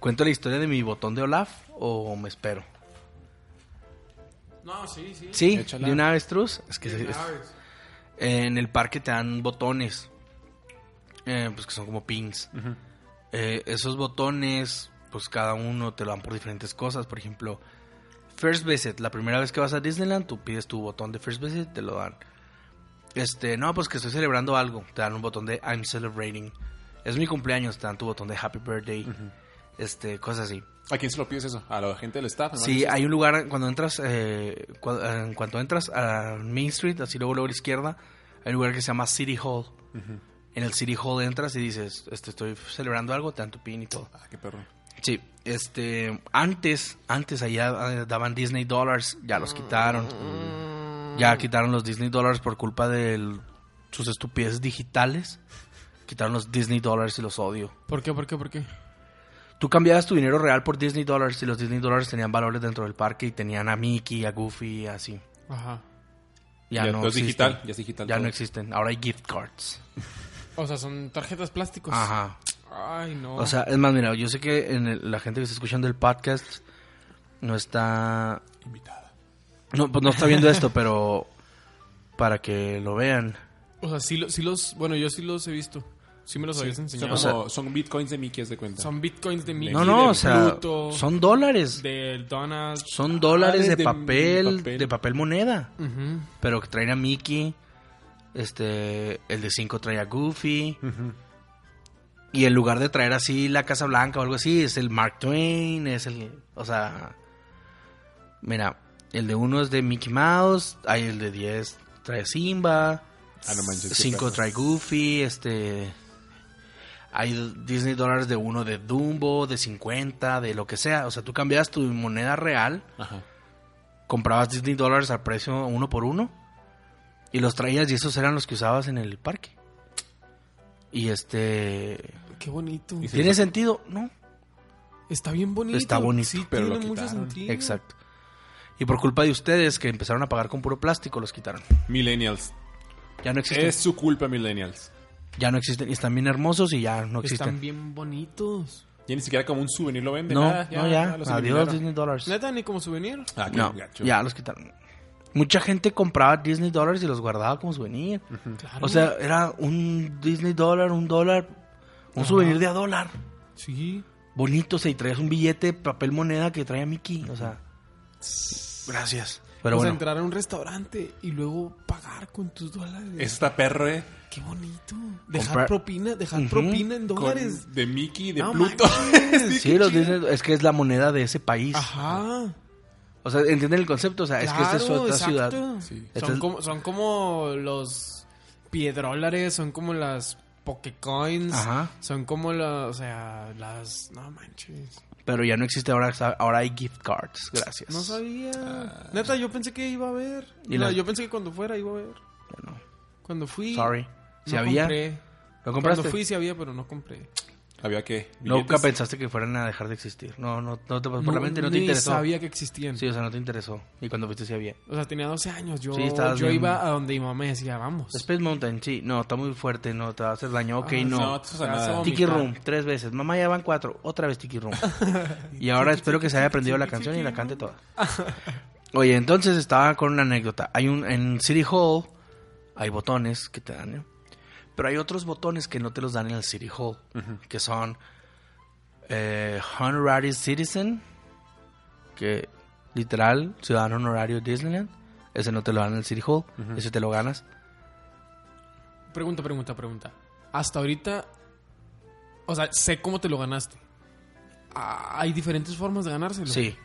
¿Cuento la historia de mi botón de Olaf o me espero? No, sí, sí. Sí, Échala. de una avestruz. Es que es- en el parque te dan botones. eh, pues que son como pins. Eh, esos botones, pues cada uno te lo dan por diferentes cosas. Por ejemplo, First Visit. La primera vez que vas a Disneyland, tú pides tu botón de First Visit, te lo dan. Este, no, pues que estoy celebrando algo. Te dan un botón de I'm celebrating. Es mi cumpleaños, te dan tu botón de Happy Birthday. Este, cosas así. ¿A quién se lo pides eso? ¿A la gente del staff? Sí, hay un lugar cuando entras, eh, cua- en cuanto entras a Main Street, así luego luego a la izquierda, hay un lugar que se llama City Hall. En el City Hall entras y dices, este, estoy celebrando algo, te dan tu pin y todo. Ah, qué perro. Sí, este, antes, antes allá eh, daban Disney Dollars, ya los quitaron. Ya quitaron los Disney Dollars por culpa de sus estupideces digitales. Quitaron los Disney Dollars y los odio. ¿Por qué, por qué, por qué? Tú cambiabas tu dinero real por Disney Dollars y los Disney Dollars tenían valores dentro del parque y tenían a Mickey, a Goofy, así. Ajá. Ya, Ya, no es existen. digital, ya es digital Ya todo. no existen. Ahora hay gift cards. O sea, son tarjetas plásticos. Ajá. Ay, no. O sea, es más, mira, yo sé que en el- la gente que está escuchando el podcast no está... Invitada. No, pues no está viendo esto, pero para que lo vean. O sea, sí, lo- sí los... Bueno, yo sí los he visto. Sí me los habías Son, enseñado. como- son bitcoins de Mickey, haz de cuenta. Son bitcoins de Mickey, No, no, de o sea, Pluto, son dólares. de Donald. Son dólares de, de papel, papel. de papel moneda. Ujú. Pero que traen a Mickey. Este, el de 5 trae a Goofy. Y en lugar de traer así la Casa Blanca o algo así, es el Mark Twain, es el, o sea, mira, el de uno es de Mickey Mouse, hay el de 10 trae Simba, Ah, no manches, qué 5 perro. trae Goofy, este, hay Disney dólares de uno de Dumbo, de 50, de lo que sea, o sea, tú cambias tu moneda real Ajá. comprabas Disney dólares al precio uno por uno y los traías y esos eran los que usabas en el parque. Y este... Qué bonito. Y ¿Tiene sentido? No. Está bien bonito. Está bonito, Sí, pero tiene lo mucho quitaron. sentido. Exacto. Y por culpa de ustedes que empezaron a pagar con puro plástico, los quitaron. Millennials. Ya no existen. Es su culpa, Millennials. Ya no existen. Y están bien hermosos y ya no existen. Están bien bonitos. Ya ni siquiera como un souvenir lo venden. No, nada, no, ya. los Adiós. Disney Dollars. Neta, ni como souvenir. Ah, qué No, gacho. ya los quitaron. Mucha gente compraba Disney Dollars y los guardaba como souvenir. Claro. O sea, era un Disney Dollar, un dólar, un souvenir de a dólar. Sí. bonito, o sea, y traías un billete, papel moneda que traía Mickey, o sea, gracias. Pero o sea, bueno, entrar a un restaurante y luego pagar con tus dólares. Eso está perro, eh. Qué bonito. Dejar Comprar- propina, dejar propina en Con- dólares. de Mickey, de No Pluto. sí, los Disney, es que es la moneda de ese país. Ajá. O sea, ¿entienden el concepto? O sea, es que esta es otra exacto. ciudad. Sí. Esta Son, es- como, son como los piedrólares, son como las Pokecoins. Ajá. Son como las, o sea, las... No manches. Pero ya no existe ahora, ahora hay gift cards, gracias. No sabía. Neta, yo pensé que iba a haber. Ah. ¿Y No, la- Yo pensé que cuando fuera iba a haber. Bueno, Cuando fui... sorry. Si no había, compré. ¿lo compraste? Cuando fui sí había, pero no compré. Había que. Nunca pensaste que fueran a dejar de existir. No, no, no te pasó por la mente, no te interesó. sabía que existían. Sí, o sea, no te interesó. Y cuando fuiste sí había. O sea, tenía 12 años. Yo, Sí, yo bien- iba a donde mi mamá me decía, vamos. Space Mountain, sí. No, está muy fuerte, no, te va a hacer daño. Ok, Ah, no. No, te vas a. Tiki Room, tres veces. Mamá, ya van cuatro. Otra vez Tiki Room. y ahora espero que se haya aprendido la canción y la cante toda. Oye, entonces estaba con una anécdota. Hay un en City Hall hay botones que te dan, ¿no? Pero hay otros botones que no te los dan en el City Hall, que son eh, Honorary Citizen, que literal, ciudadano honorario de Disneyland. Ese no te lo dan en el City Hall, ese te lo ganas. Pregunta, pregunta, pregunta. Hasta ahorita, o sea, sé cómo te lo ganaste. Ah, Hay diferentes formas de ganárselo. Sí.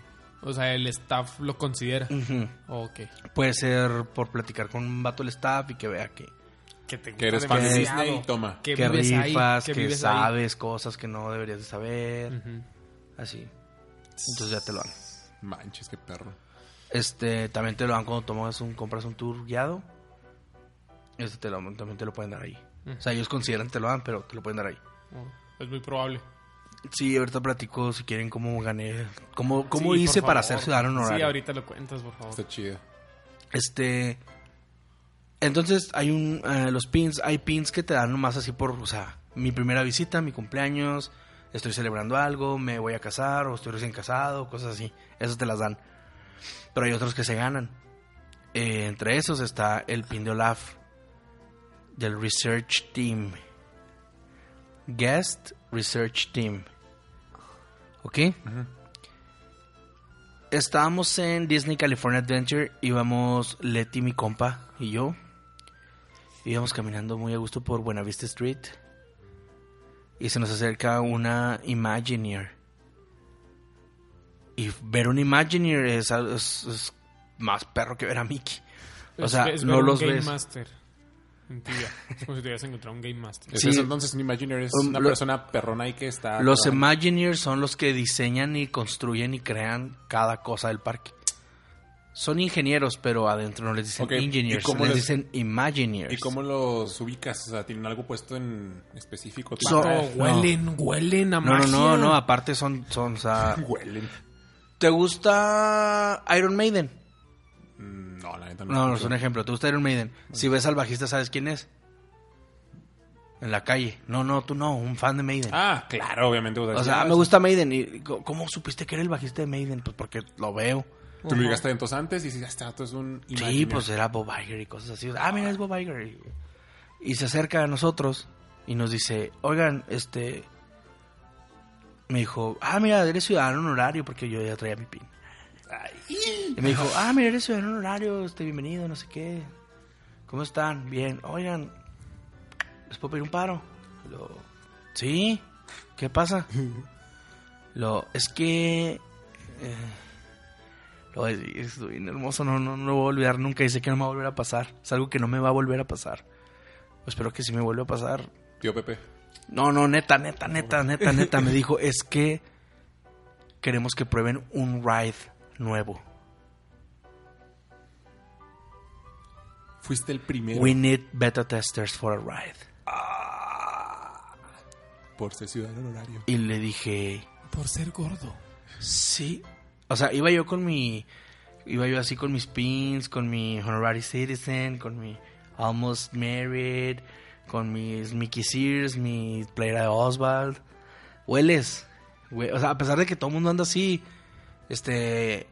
O sea, el staff lo considera. Ujú. Ok. Puede ser por platicar con un vato del staff y que vea que que te Que eres fan de Disney, toma. Que, que vives ahí, rifas, que, que, vives ahí. sabes cosas que no deberías de saber. Así. Entonces ya te lo dan. Manches, qué perro. Este, también te lo dan cuando tomas un, compras un tour guiado. Este te lo, también te lo pueden dar ahí. O sea, ellos consideran que te lo dan, pero te lo pueden dar ahí. Oh, es muy probable. Sí, ahorita platico si quieren cómo gané, cómo, cómo Sí, hice para ser ciudadano honorario. Sí, ahorita lo cuentas, por favor. Está chido. Este. Entonces hay un. eh, los pins. Hay pins que te dan nomás así por. O sea, mi primera visita, mi cumpleaños. Estoy celebrando algo. Me voy a casar. O estoy recién casado. Cosas así. Esas te las dan. Pero hay otros que se ganan. Eh, entre esos está el pin de Olaf. Del Research Team. Guest Research Team. ¿Ok? Estábamos en Disney California Adventure, íbamos Leti, mi compa, y yo. Íbamos caminando muy a gusto por Buenavista Street. Y se nos acerca una Imagineer. Y ver un Imagineer es, es- es más perro que ver a Mickey. O Es- sea, es no ver un los Game ves. Master en tu vida. Es como si te hubieras encontrado un Game Master. Sí. entonces un Imagineer es Um, una lo- persona perrona y que está... Los Imagineers son los que diseñan y construyen y crean cada cosa del parque. Son ingenieros, pero adentro no les dicen Ok, ¿y engineers, cómo les les- dicen Imagineers. ¿Y cómo los ubicas? O sea, ¿tienen algo puesto en específico? So- No, huelen, huelen a No, no, magia. no, no, aparte son, son, o sea, Huelen. ¿te gusta Iron Maiden? Mm, No, la neta no. No, no, es un ejemplo, ¿te gusta Iron Maiden? Si ves al bajista, ¿sabes quién es? En la calle. No, no, tú no, un fan de Maiden. Ah, claro, obviamente. o sea, me gusta Maiden. ¿Y cómo supiste que era el bajista de Maiden? Pues porque lo veo. Tú lo llegaste entonces antes y dices, este dato es un Sí, Imagineer". pues era Bob Iger y cosas así. Ah, mira, es Bob Iger. Y, y se acerca a nosotros y nos dice, oigan, este... Me dijo, ah, mira, eres ciudadano honorario porque yo ya traía mi pin. Y me dijo, ah, mira, eres ciudadano honorario, este, bienvenido, no sé qué. ¿Cómo están? Bien. Oigan, ¿les puedo pedir un paro? Lo, sí, ¿qué pasa? Lo, es que... eh, lo voy a decir, es bien hermoso, no, no, no lo voy a olvidar nunca. Dice que no me va a volver a pasar. Es algo que no me va a volver a pasar. Espero que si me vuelva a pasar. Tío Pepe. No, no, neta, neta, neta, neta, neta. Me dijo, es que queremos que prueben un ride nuevo. Fuiste el primero We need beta testers for a ride. por ser ciudadano honorario. Y le dije, Por ser gordo. sí. O sea, iba yo con mi. Iba yo así con mis pins, con mi Honorary Citizen, con mi Almost Married, con mis Mickey Sears, mi playera de Oswald. Hueles. hue- O sea, a pesar de que todo el mundo anda así, este.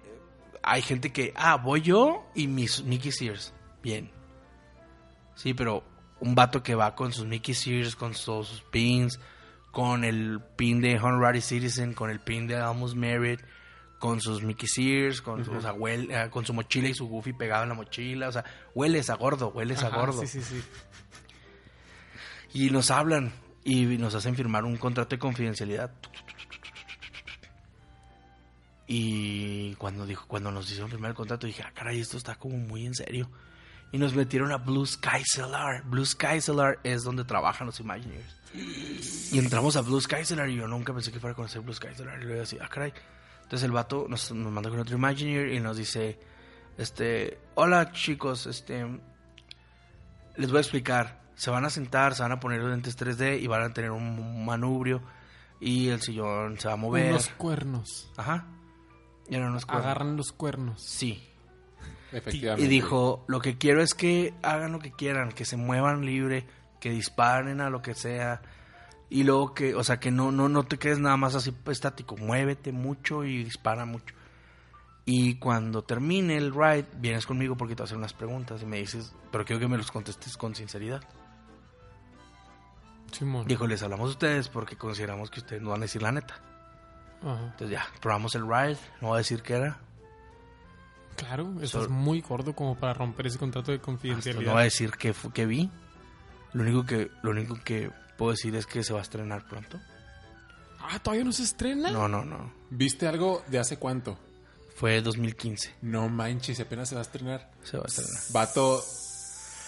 Hay gente que, ah, voy yo y mis Mickey Sears. Bien. Sí, pero un vato que va con sus Mickey Sears, con sus pins, con el pin de Honorary Citizen, con el pin de Almost Married, con sus Mickey Sears, con, su, o sea, huele- eh, con su mochila y su Goofy pegado en la mochila. O sea, hueles a gordo, hueles a gordo. Sí, sí, sí. Y nos hablan y nos hacen firmar un contrato de confidencialidad. Y cuando dijo, cuando nos hicieron firmar el contrato, dije, ah, caray, esto está como muy en serio. Y nos metieron a Blue Sky Cellar. Blue Sky Cellar es donde trabajan los Imagineers. Y entramos a Blue Sky Cellar y yo nunca pensé que fuera a conocer Blue Sky Cellar. Y luego así, ah, caray. Entonces el vato nos, nos manda con otro Imagineer y nos dice, este, hola chicos, este, les voy a explicar. Se van a sentar, se van a poner los lentes 3D y van a tener un manubrio y el sillón se va a mover. Unos cuernos. Ajá. Y eran unos cuernos. Agarran los cuernos. Sí. Efectivamente. Y dijo, lo que quiero es que hagan lo que quieran, que se muevan libre, que disparen a lo que sea. Y luego que, o sea, que no, no, no te quedes nada más así estático, muévete mucho y dispara mucho. Y cuando termine el ride, vienes conmigo porque te voy a hacer unas preguntas y me dices, pero quiero que me los contestes con sinceridad. Simón. Dijo, les hablamos a ustedes porque consideramos que ustedes no van a decir la neta. Ajá. Entonces ya, probamos el ride, no voy a decir qué era. Claro, estás Sol- muy gordo como para romper ese contrato de confidencialidad. no voy a decir qué, qué vi. Lo único que, lo único que puedo decir es que se va a estrenar pronto. Ah, ¿todavía no se estrena? No, no, no. ¿Viste algo de hace cuánto? Fue 2015. No manches, apenas se va a estrenar. Se va a estrenar. Vato,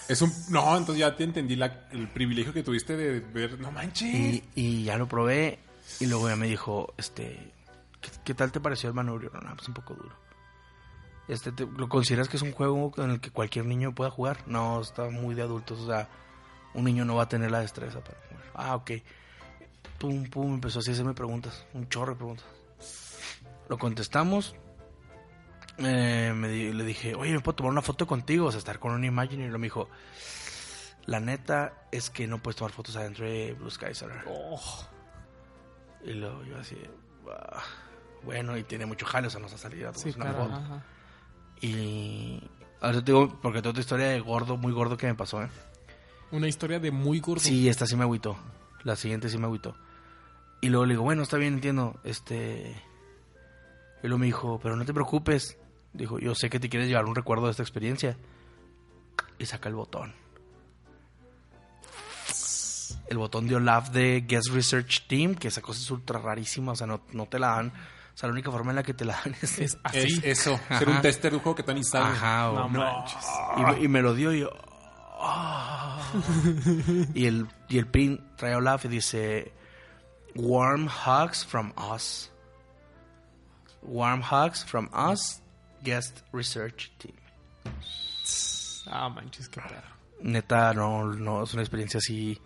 Es un... No, entonces ya te entendí la- el privilegio que tuviste de ver... No manches. Y, y ya lo probé. Y luego ya me dijo, este, ¿qué, qué tal te pareció el manubrio? No, no, pues un poco duro. Este, te- ¿Lo consideras que es un juego en el que cualquier niño pueda jugar? No, está muy de adultos. O sea, un niño no va a tener la destreza para jugar. Ah, ok. Pum, pum, empezó así a hacerme preguntas. Un chorro de preguntas. Lo contestamos. Eh, me di- le dije, oye, ¿me puedo tomar una foto contigo? O sea, estar con un Imaginary. Y luego me dijo, la neta es que no puedes tomar fotos adentro de Blue Sky Solar. Y luego yo así, "Ah, bueno, y tiene mucho jale, o sea, nos ha salido Sí, una foto. ajá. Y ahora te digo, porque tengo otra historia de gordo, muy gordo que me pasó, ¿eh? Una historia de muy gordo. Sí, esta sí me agüitó. La siguiente sí me agüitó. Y luego le digo, bueno, está bien, entiendo. Este. Y luego me dijo, pero no te preocupes. Dijo, yo sé que te quieres llevar un recuerdo de esta experiencia. Y saca el botón. El botón de Olaf de Guest Research Team, que esa cosa es ultra rarísima, o sea, no, no te la dan. O sea, la única forma en la que te la dan es, Es así. Es eso, ser un Ajá. tester de un juego que tan instalado. Ajá, o- No manches. y, me- y me lo dio y yo. "Ah". y el y el pin trae a Olaf y dice Warm hugs from us. Warm hugs from us, guest research team. Ah, manches, qué pedo. Neta, no, no, es una experiencia así.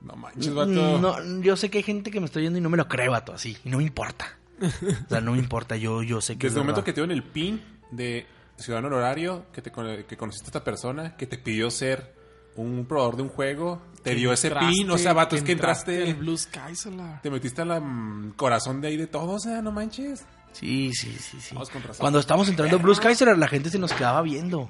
No manches, vato. No, yo sé que hay gente que me está oyendo y no me lo cree, vato, así. Y no me importa. O sea, no me importa, yo, yo sé que. Desde es el momento que te dieron el pin de ciudadano honorario, que, te, que conociste a esta persona, que te pidió ser un probador de un juego, te dio ese entraste- pin, o sea, vato, es que entraste, al Blue Sky Solar. te metiste al mm, corazón de ahí de todo, o sea, no manches. Sí, sí, sí, sí. Vamos con razón. Cuando estábamos entrando Blue Sky, Solar, la gente se nos quedaba viendo.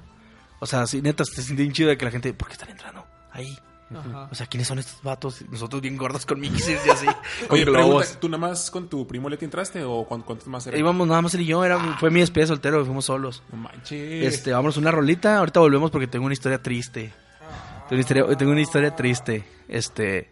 O sea, sí, neta, se sentía bien chido de que la gente, ¿por qué están entrando ahí? Ajá. O sea, ¿quiénes son estos vatos? Nosotros bien gordos con Mickey y así. Oye, pregunta. ¿tú nada más con tu primo le entraste o cuán- cuántos más eran? Íbamos nada más él y yo, era, fue mi despedida de soltero, fuimos solos. No manches. Este, vámonos una rolita, ahorita volvemos porque tengo una historia triste. Tengo una historia, triste. Este,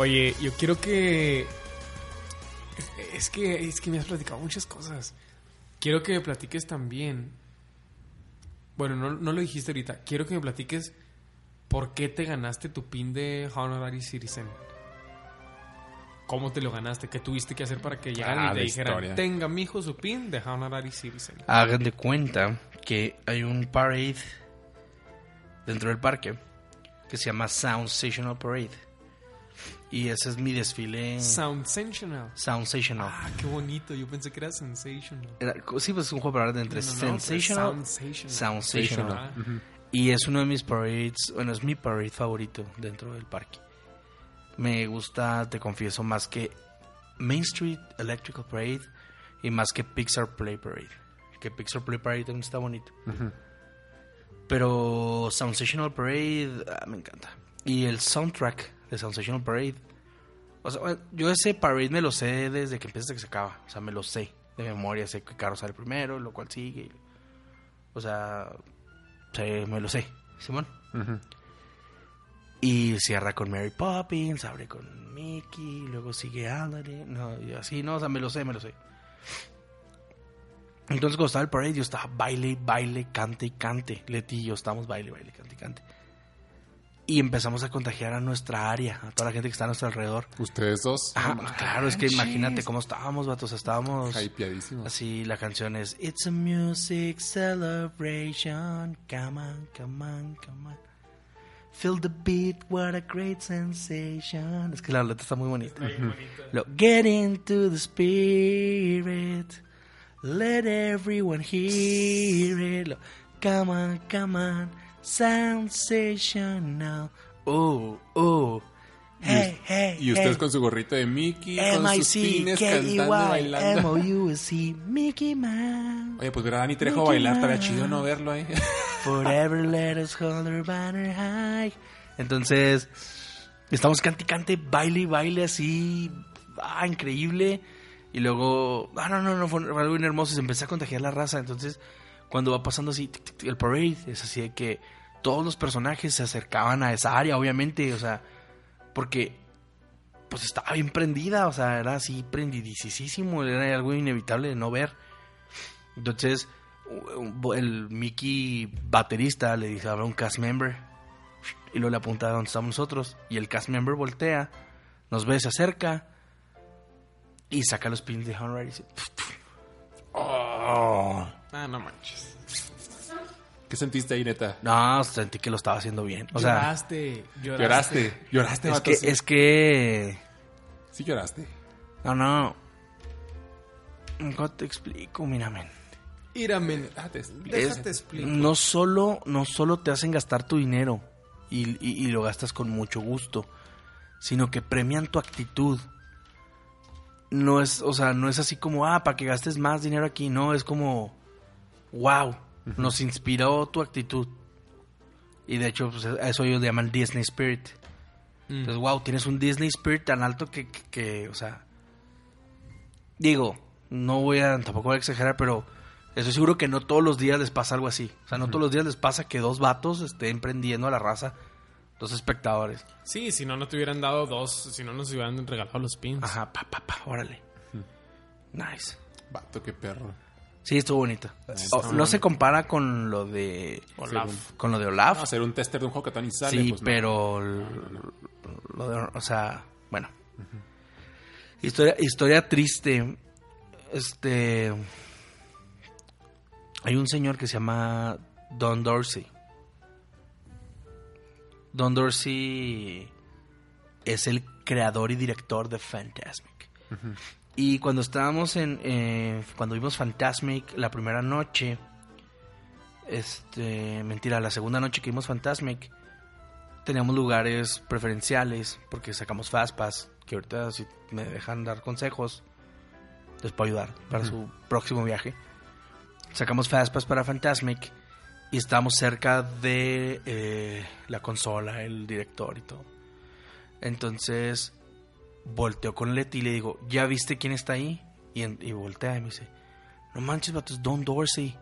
Oye, yo quiero que. Es que, es que me has platicado muchas cosas. Quiero que me platiques también. Bueno, no, no lo dijiste ahorita. Quiero que me platiques por qué te ganaste tu pin de Honorary Citizen. cómo te lo ganaste, qué tuviste que hacer para que llegaran Ah, y te dijeran, historia. tenga mi hijo su pin de Honorary Citizen. Hagan de cuenta que hay un parade dentro del parque que se llama Sound Sensational Parade. Y ese es mi desfile. Sound Sensational. Sound Sensational. Ah, qué bonito. Yo pensé que era Sensational. Era- sí, pues es un juego para hablar de entre No, no, no, Sensational, Sound Sound Sensational. Sensational. Y es uno de mis parades, bueno, es mi parade favorito dentro del parque. Me gusta, te confieso, más que Main Street Electrical Parade y más que Pixar Play Parade. Que Pixar Play Parade también está bonito. Pero Sensational Parade ah, me encanta. Y el soundtrack de Sensational Parade. O sea, yo ese parade me lo sé desde que empieza hasta que se acaba. O sea, me lo sé de memoria. Sé que carro sale primero, lo cual sigue. O sea, sé, me lo sé. Simón. Y cierra con Mary Poppins, abre con Mickey, luego sigue Aladdin. No, y así, no, o sea, me lo sé, me lo sé. Entonces, cuando estaba el parade, yo estaba baile, baile, cante y cante. Leti y yo estábamos baile, baile, cante y cante. Y empezamos a contagiar a nuestra área, a toda la gente que está a nuestro alrededor. Ustedes dos. Ajá, claro, es que imagínate cómo estábamos, vatos. Estábamos. Hypeadísimos. Así, la canción es It's a music celebration. Come on, come on, come on. Feel the beat, what a great sensation. Es que la letra está muy bonita. Lo, Get into the spirit. Let everyone hear it. Lo, come on, come on. Sensational. Oh, oh. Hey, hey, Y ustedes hey. con su gorrito de Mickey, con sus pines, cantando bailando. Mickey Mouse. Oye, pues ver a Dani Trejo bailar, estaría chido no verlo ahí. Forever let us hold our banner high. Entonces, estamos cante cante, baile y baile así. Ah, increíble. Y luego, ah, no, no, no, fue algo bien hermoso. Se empezó a contagiar la raza. Entonces, cuando va pasando así, el parade, es así de que todos los personajes se acercaban a esa área, obviamente. O sea, porque pues estaba bien prendida, o sea, era así prendidísimo, era algo inevitable de no ver. Entonces, el Mickey baterista le dice a un cast member y luego le apunta a donde estamos nosotros y el cast member voltea, nos ve, se acerca y saca los pins de Honorary y dice, "Oh". Ah, no manches. ¿Qué sentiste ahí, neta? No, sentí que lo estaba haciendo bien. O sea, lloraste, lloraste. Lloraste, lloraste, es vato, que, sí. es que, Sí lloraste. no, no. ¿Cómo te explico? Mírame. Írame. Déjate, Es- Déjate explico. no solo no solo te hacen gastar tu dinero y, y- y lo gastas con mucho gusto sino que premian tu actitud no es o sea no es así como ah para que gastes más dinero aquí no es como wow nos inspiró tu actitud y de hecho pues, a eso ellos le llaman Disney Spirit Mm. entonces wow tienes un Disney Spirit tan alto que, que, que, o sea digo no voy a tampoco voy a exagerar pero estoy seguro que no todos los días les pasa algo así. O sea, no todos los días les pasa que dos vatos estén prendiendo a la raza, dos espectadores. Sí, si no, no te hubieran dado dos. Si no, nos hubieran regalado los pins. Ajá, pa, pa, pa, órale. Nice. Vato, qué perro. Sí, estuvo bonito. Oh, no se compara con lo de Olaf. Con lo de Olaf. No, hacer un tester de un juego que todavía ni sale. sí, pues, pero lo de- o sea, bueno. Historia historia triste. Este hay un señor que se llama Don Dorsey. Don Dorsey es el creador y director de Fantasmic. Y cuando estábamos en. eh, cuando vimos Fantasmic la primera noche. Este. Mentira, la segunda noche que vimos Fantasmic. Teníamos lugares preferenciales. Porque sacamos Fastpass. Que ahorita, si me dejan dar consejos, les puedo ayudar para su próximo viaje. Sacamos Fastpass para Fantasmic. Y estábamos cerca de eh, la consola, el director y todo. Entonces volteo con Leti y le digo, ¿ya viste quién está ahí? Y, en- y voltea y me dice, no manches, vato, es Don Dorsey.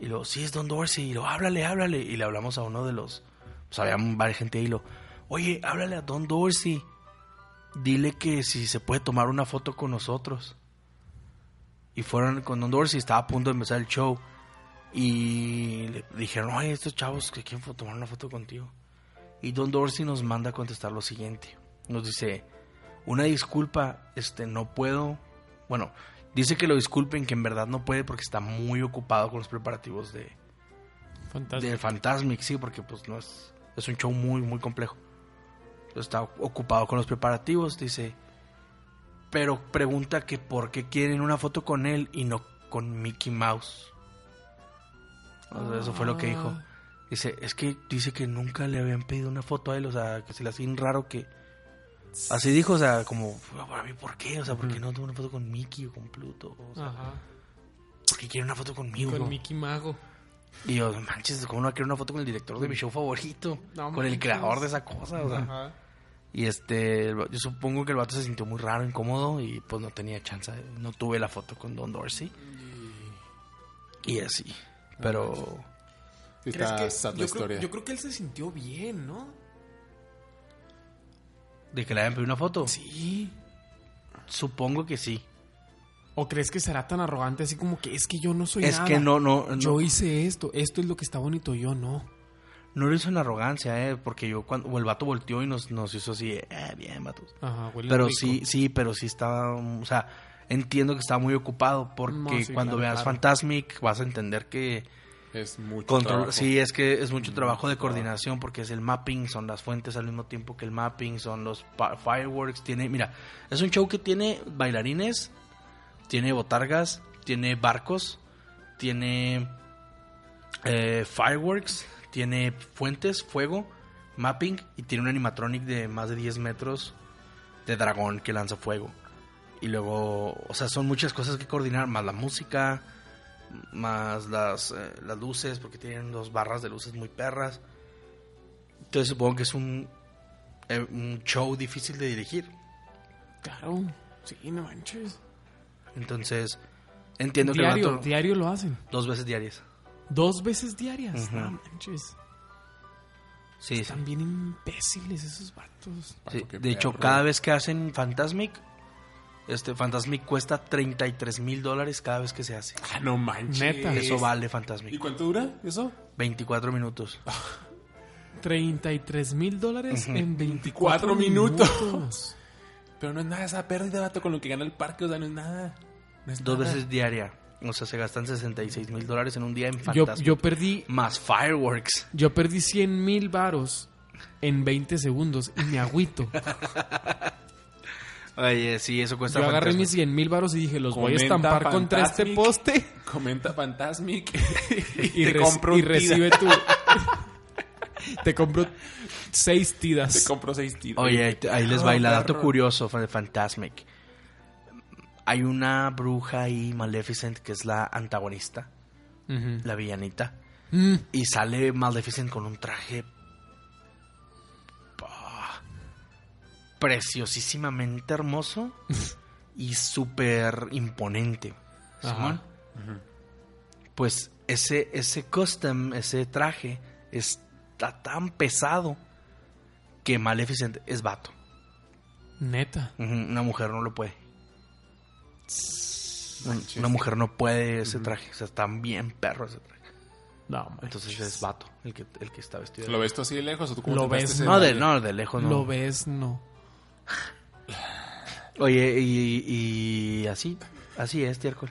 Y luego, sí, es Don Dorsey. Y lo, háblale, háblale. Y le hablamos a uno de los, pues había varias gente ahí. Y lo, oye, háblale a Don Dorsey. Dile que si se puede tomar una foto con nosotros. Y fueron con Don Dorsey, estaba a punto de empezar el show. Y le dijeron, oye, estos chavos que quieren tomar una foto contigo. Y Don Dorsey nos manda a contestar lo siguiente. Nos dice, una disculpa, este, no puedo. Bueno, dice que lo disculpen, que en verdad no puede porque está muy ocupado con los preparativos de, Fantástico. de Fantasmic, sí, porque pues no es, es un show muy, muy complejo. Está ocupado con los preparativos, dice. Pero pregunta que por qué quieren una foto con él y no con Mickey Mouse. O sea, eso fue lo que dijo. Ah. Dice, es que dice que nunca le habían pedido una foto a él, o sea, que se le hacía raro que... Así dijo, o sea, como, para mí, ¿por qué? O sea, ¿por qué no tengo una foto con Mickey o con Pluto? O sea, Ajá. ¿por qué quiere una foto conmigo? Con Mickey Mago. Y yo, manches, ¿cómo no va a querer una foto con el director de mi show favorito? No con el creador de esa cosa, o sea. Ajá. Y este, yo supongo que el vato se sintió muy raro, incómodo y pues no tenía chance, no tuve la foto con Don Dorsey. Y así, pero... Sí, ¿Crees está que- sad la yo, historia. creo, yo creo que él se sintió bien, ¿no? ¿De que le hayan pedido una foto? Sí. Supongo que sí. ¿O crees que será tan arrogante así como que es que yo no soy es nada? que no, no, no, Yo hice esto, esto es lo que está bonito, yo no. no lo hizo en arrogancia, eh, porque yo cuando o el vato volteó y nos, nos hizo así, eh, bien, vatos. Ajá, huele Pero rico. sí, sí, pero sí estaba, o sea, entiendo que estaba muy ocupado porque No, sí, cuando claro, veas claro. Fantasmic vas a entender que Es mucho control, trabajo. sí, es que es mucho trabajo de coordinación porque es el mapping, son las fuentes al mismo tiempo que el mapping, son los fireworks, tiene, mira, es un show que tiene bailarines, tiene botargas, tiene barcos, tiene eh, fireworks, tiene fuentes, fuego, mapping y tiene un animatronic de más de 10 metros de dragón que lanza fuego. Y luego, o sea, son muchas cosas que coordinar, más la música, más las, eh, las luces, porque tienen dos barras de luces muy perras. Entonces supongo que es un, eh, un show difícil de dirigir. Claro, sí, no manches. Entonces, entiendo que Diario, el vato- diario lo hacen. dos veces diarias. Dos veces diarias. Ujú. No manches. Sí, sí. Están bien imbéciles esos vatos. Sí, de hecho, cada vez que hacen Fantasmic, este Fantasmic cuesta 33 mil dólares cada vez que se hace. Ah, no manches. Neta. Eso vale ¿Y Fantasmic. cuánto dura eso? 24 minutos. 33 mil dólares en 24 Cuatro minutos. minutos. Pero no es nada esa pérdida, vato, con lo que gana el parque, o sea, no es nada. No es Dos nada. veces diaria. O sea, se gastan 66 mil dólares en un día en Yo, Fantasmic. yo perdí Más fireworks. yo perdí 100 mil varos en 20 segundos y me agüito. Oye, sí, eso cuesta Yo agarré mis 100 mil varos y dije, los voy a estampar contra este poste Comenta Fantasmic. y, te reci- compro y un recibe tu... te compro seis tidas. Te compro seis tiros. Oye, ahí, les va y la Ah, dato perro. curioso de Fantasmic. Hay una bruja ahí, Maleficent, que es la antagonista, la villanita. Mm, Y sale Maleficent con un traje preciosísimamente hermoso y súper imponente. Ajá. Pues ese, ese custom, ese traje, está tan pesado que Maleficent es vato. Neta. Una mujer no lo puede. Una, una mujer no puede ese traje. O sea, está bien perro ese traje. No, manches. Entonces es vato el que, el que está vestido. ¿Lo ves tú así de lejos o tú cómo Lo ves, No, de, no, de lejos no. Lo ves, no. Oye, y, y así, así es, Tiercol.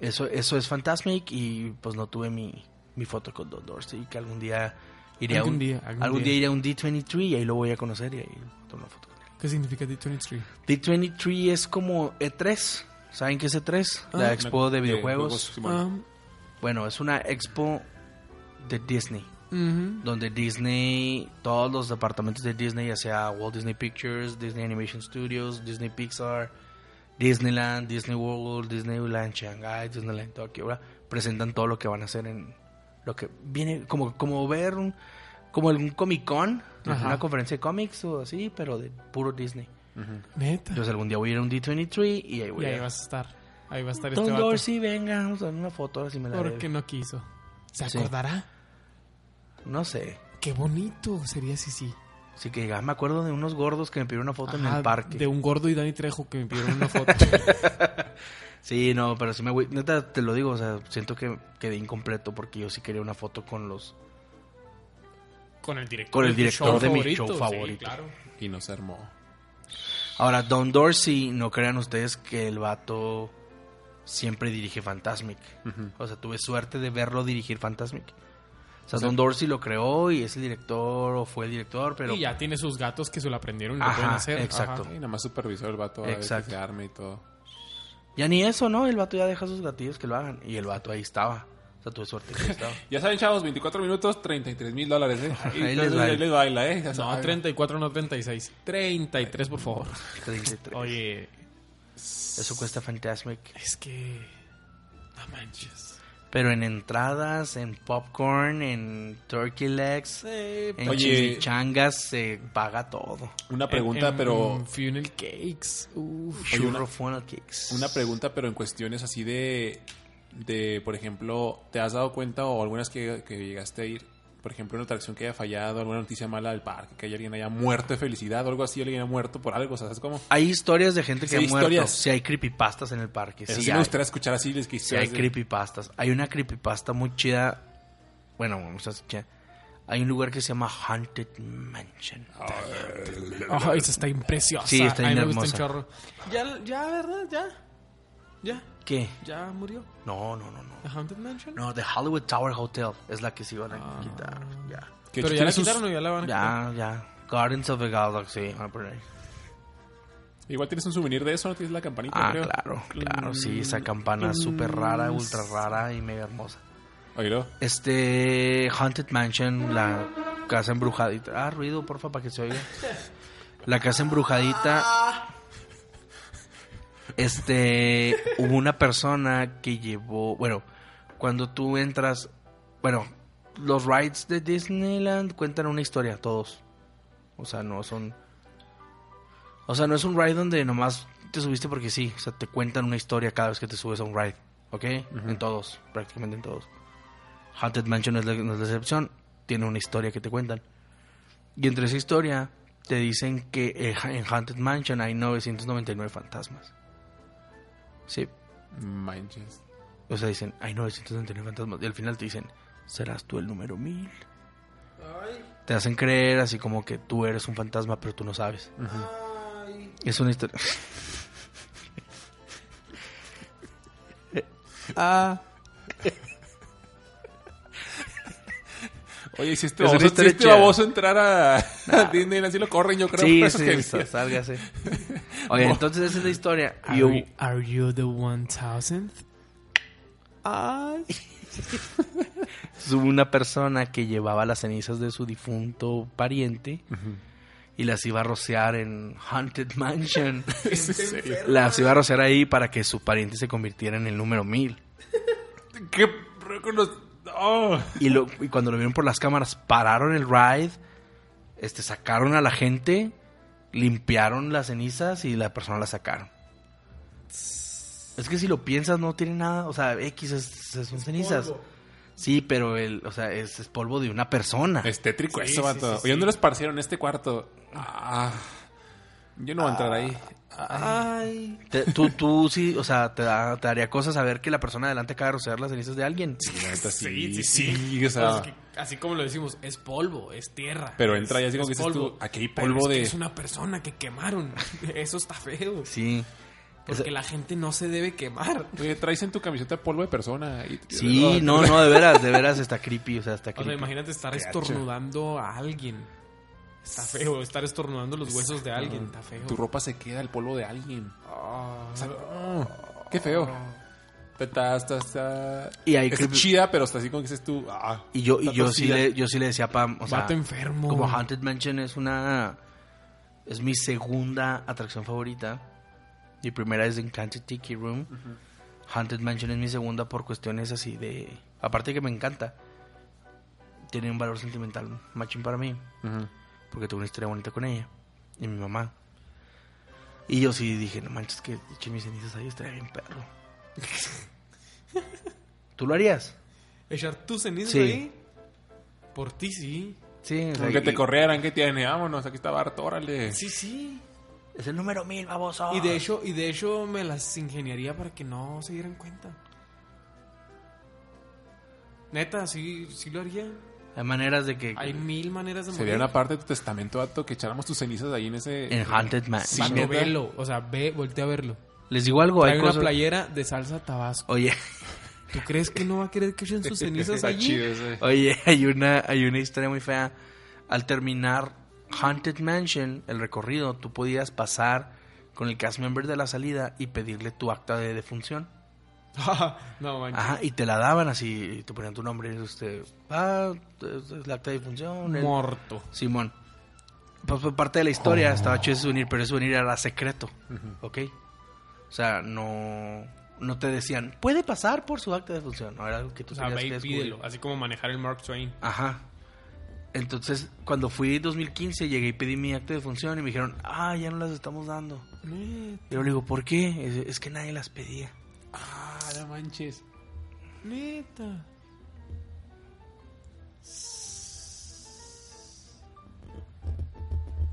Eso, eso es Fantasmic y pues no tuve mi, mi foto con Don Dorsey, que algún día iré a Algún un, día, algún día día. iré a un D23 y ahí lo voy a conocer y ahí tomo una foto con él. ¿Qué significa D23? D23 es como E3, ¿saben qué es E3? Ah, La expo de De videojuegos. Simón. Bueno, es una expo de Disney. Donde Disney, todos los departamentos de Disney, ya sea Walt Disney Pictures, Disney Animation Studios, Disney Pixar, Disneyland, Disney World, Disneyland Shanghai, Disneyland Tokyo, ¿verdad? presentan todo lo que van a hacer en lo que viene como como ver un como algún Comic Con, Ajá. una conferencia de cómics o así, pero de puro Disney. Neta. Entonces algún día voy a ir a un D23 y ahí voy Y ahí a vas a estar. Ahí va a estar Don este. Dorsey, venga, vamos a dar una foto, ahora sí me la Porque debe. no quiso. ¿Se Sí. acordará? No sé. Qué bonito sería si sí. Así que ya me acuerdo de unos gordos que me pidieron una foto en el parque. De un gordo y Dani Trejo que me pidieron una foto. Sí, no, pero sí me voy. Neta, te lo digo, o sea, siento que quedé incompleto porque yo sí quería una foto con los. Con el director, Con el de director de mi favorito, show sí, favorito. claro. Y no se armó. Ahora, Don Dorsey, no crean ustedes que el vato siempre dirige Fantasmic. O sea, tuve suerte de verlo dirigir Fantasmic. O sea, O sea- Don Dorsey lo creó y es el director o fue el director, pero... y ya tiene sus gatos que se lo aprendieron y lo pueden hacer. exacto. Ajá. Y nada más supervisó el vato a ver que se arme y todo. Ya ni eso, ¿no? El vato ya deja a sus gatillos que lo hagan. Y el vato ahí estaba. O sea, tuve suerte que ahí estaba. Ya saben, chavos, 24 minutos, 33 mil dólares, ¿eh? Y Ahí les ahí les baila, ¿eh? Ya No, saben. 34, no 36. 33, por favor. 33. Oye, Eso cuesta Fantasmic. es que... No manches. Pero en entradas, en popcorn, en turkey legs, en Oye. chimichangas, se paga todo. Una pregunta, En- pero... en funnel cakes. Uf. Churro una- funnel cakes. Una pregunta, pero en cuestiones así de, de, por ejemplo, ¿te has dado cuenta o algunas que, que llegaste a ir? Por ejemplo, una atracción que haya fallado, alguna noticia mala del parque, que alguien haya muerto de felicidad o algo así, alguien haya muerto por algo, o sea, ¿sabes cómo? Hay historias de gente que Sí, ha muerto. historias. Sí, hay creepypastas en el parque. Eso sí, sí, hay. me gustaría escuchar así, les que Sí, hay de- creepypastas. Hay una creepypasta muy chida. Bueno, vamos a escuchar. Hay un lugar que se llama Haunted Mansion. Ay, esa está impreciosa. Sí, está A mí bien me gusta un chorro. Ya, ya, ¿verdad? Ya. Ya. ¿Qué? Ya murió. No, no, no, no. ¿The Haunted Mansion? No, The Hollywood Tower Hotel es la que se iban a quitar. Ya. Pero ya la sus- quitaron o ya la van a quitar. Ya, ya. Guardians of the Galaxy. van a poner ahí. Igual tienes un souvenir de eso, ¿no? Tienes la campanita, Ah, creo. claro, claro. Sí, esa campana súper rara, ultra rara y mega hermosa. Oílo. Este Haunted Mansion, la casa embrujadita. Ah, ruido, porfa, para que se oiga. La casa embrujadita. Este, hubo una persona que llevó, bueno, cuando tú entras, bueno, los rides de Disneyland cuentan una historia, todos. O sea, no son, o sea, no es un ride donde nomás te subiste porque sí, o sea, te cuentan una historia cada vez que te subes a un ride, ¿ok? En todos, prácticamente en todos. Haunted Mansion no es la, no es la excepción, tiene una historia que te cuentan. Y entre esa historia te dicen que eh, en Haunted Mansion hay 999 fantasmas. Sí, Manches. o sea, dicen, hay 999 fantasmas. Y al final te dicen, serás tú el número 1000. Te hacen creer así como que tú eres un fantasma, pero tú no sabes. Es una historia. ah. Oye, si este baboso, si este baboso entrara a Disney, así lo corren, yo creo. Sí, por sí, sálgase. Oye, entonces esa es la historia. Are, hubo- are you the 1000th? hubo una persona que llevaba las cenizas de su difunto pariente y las iba a rociar en Haunted Mansion. las iba a rociar ahí para que su pariente se convirtiera en el número 1000. ¿Qué? recono- Oh. Y, lo, y cuando lo vieron por las cámaras, pararon el ride, este, sacaron a la gente, limpiaron las cenizas y la persona las sacaron. Es que si lo piensas, no tiene nada. O sea, X es, es- son cenizas. Sí, pero el, o sea, es, es polvo de una persona. Es tétrico Sí, eso, sí, vato. sí, Oye, sí. ¿dónde lo esparcieron en este cuarto? Ah, yo no voy a entrar ahí. Ay. Te- tú, tú sí, o sea, te, da- te daría cosas saber que la persona adelante acaba de rociar las cenizas de alguien. Sí, sí, sí, sí. o sea, Pues es que así como lo decimos, es polvo, es tierra. Pero entra y así como es que dices tú, aquí hay Pero polvo es que de- Es una persona que quemaron. Eso está feo. Sí. Porque la gente no se debe quemar. Oye, traes en tu camiseta polvo de persona. y- Sí, no, no, de veras, de veras está creepy, o sea, está O creepy. sea, imagínate estar estornudando a alguien. Está feo, estar estornudando los huesos de alguien, está feo. Tu ropa se queda el polvo de alguien. Ah, O sea, oh, qué feo. Está, está, está, Y hay está creepy- chida, pero está así como que dices tú. Ah, Y yo, y yo sí le, yo sí le decía a Pam, o sea, enfermo. como Haunted Mansion es una, es mi segunda atracción favorita. Mi primera es Enchanted Tiki Room. Haunted Mansion es mi segunda por cuestiones así de, aparte de que me encanta, tiene un valor sentimental machín para mí, Ujú. Porque tuve una historia bonita con ella y mi mamá. Y yo sí dije, no manches que eché mis cenizas ahí, estaría bien perro. ¿Tú lo harías? ¿Echar tus cenizas Sí. ahí? Por ti, sí. Sí, o sea, te corrieran, ¿qué tiene? Vámonos, aquí está Bart, órale. Sí, sí. Es el número mil, baboso. Y de hecho, y de hecho me las ingeniaría para que no se dieran cuenta. Neta, sí, sí lo haría. Hay maneras de que... Hay mil maneras de morir. Sería una parte de tu testamento, vato, que echáramos tus cenizas ahí en ese... En Haunted Man. Sí, neta. velo. O sea, ve, voltea a verlo. Les digo algo, hay una cosas... playera de salsa tabasco. Oye, ¿Tú crees que no va a querer que echen sus cenizas Está allí? chido ese. oye, hay una, hay una historia muy fea. Al terminar Haunted Mansion, el recorrido, tú podías pasar con el cast member de la salida y pedirle tu acta de defunción. no, manches. Ajá, y te la daban así, y te ponían tu nombre, este, ah, es el acta de defunción. el- Morto. Simón. Pues fue parte de la historia, estaba chido ese souvenir, pero ese souvenir era secreto, ¿ok? O sea, no, no te decían, puede pasar por su acta de defunción, no era algo que tú O sea, tenías que pídelo. Así como manejar el Mark Twain. Ajá. Entonces, cuando fui en 2015, llegué y pedí mi acta de defunción y me dijeron, ah, ya no las estamos dando. Y yo le digo, ¿por qué? Es, es que nadie las pedía. Ah, no manches. Neta.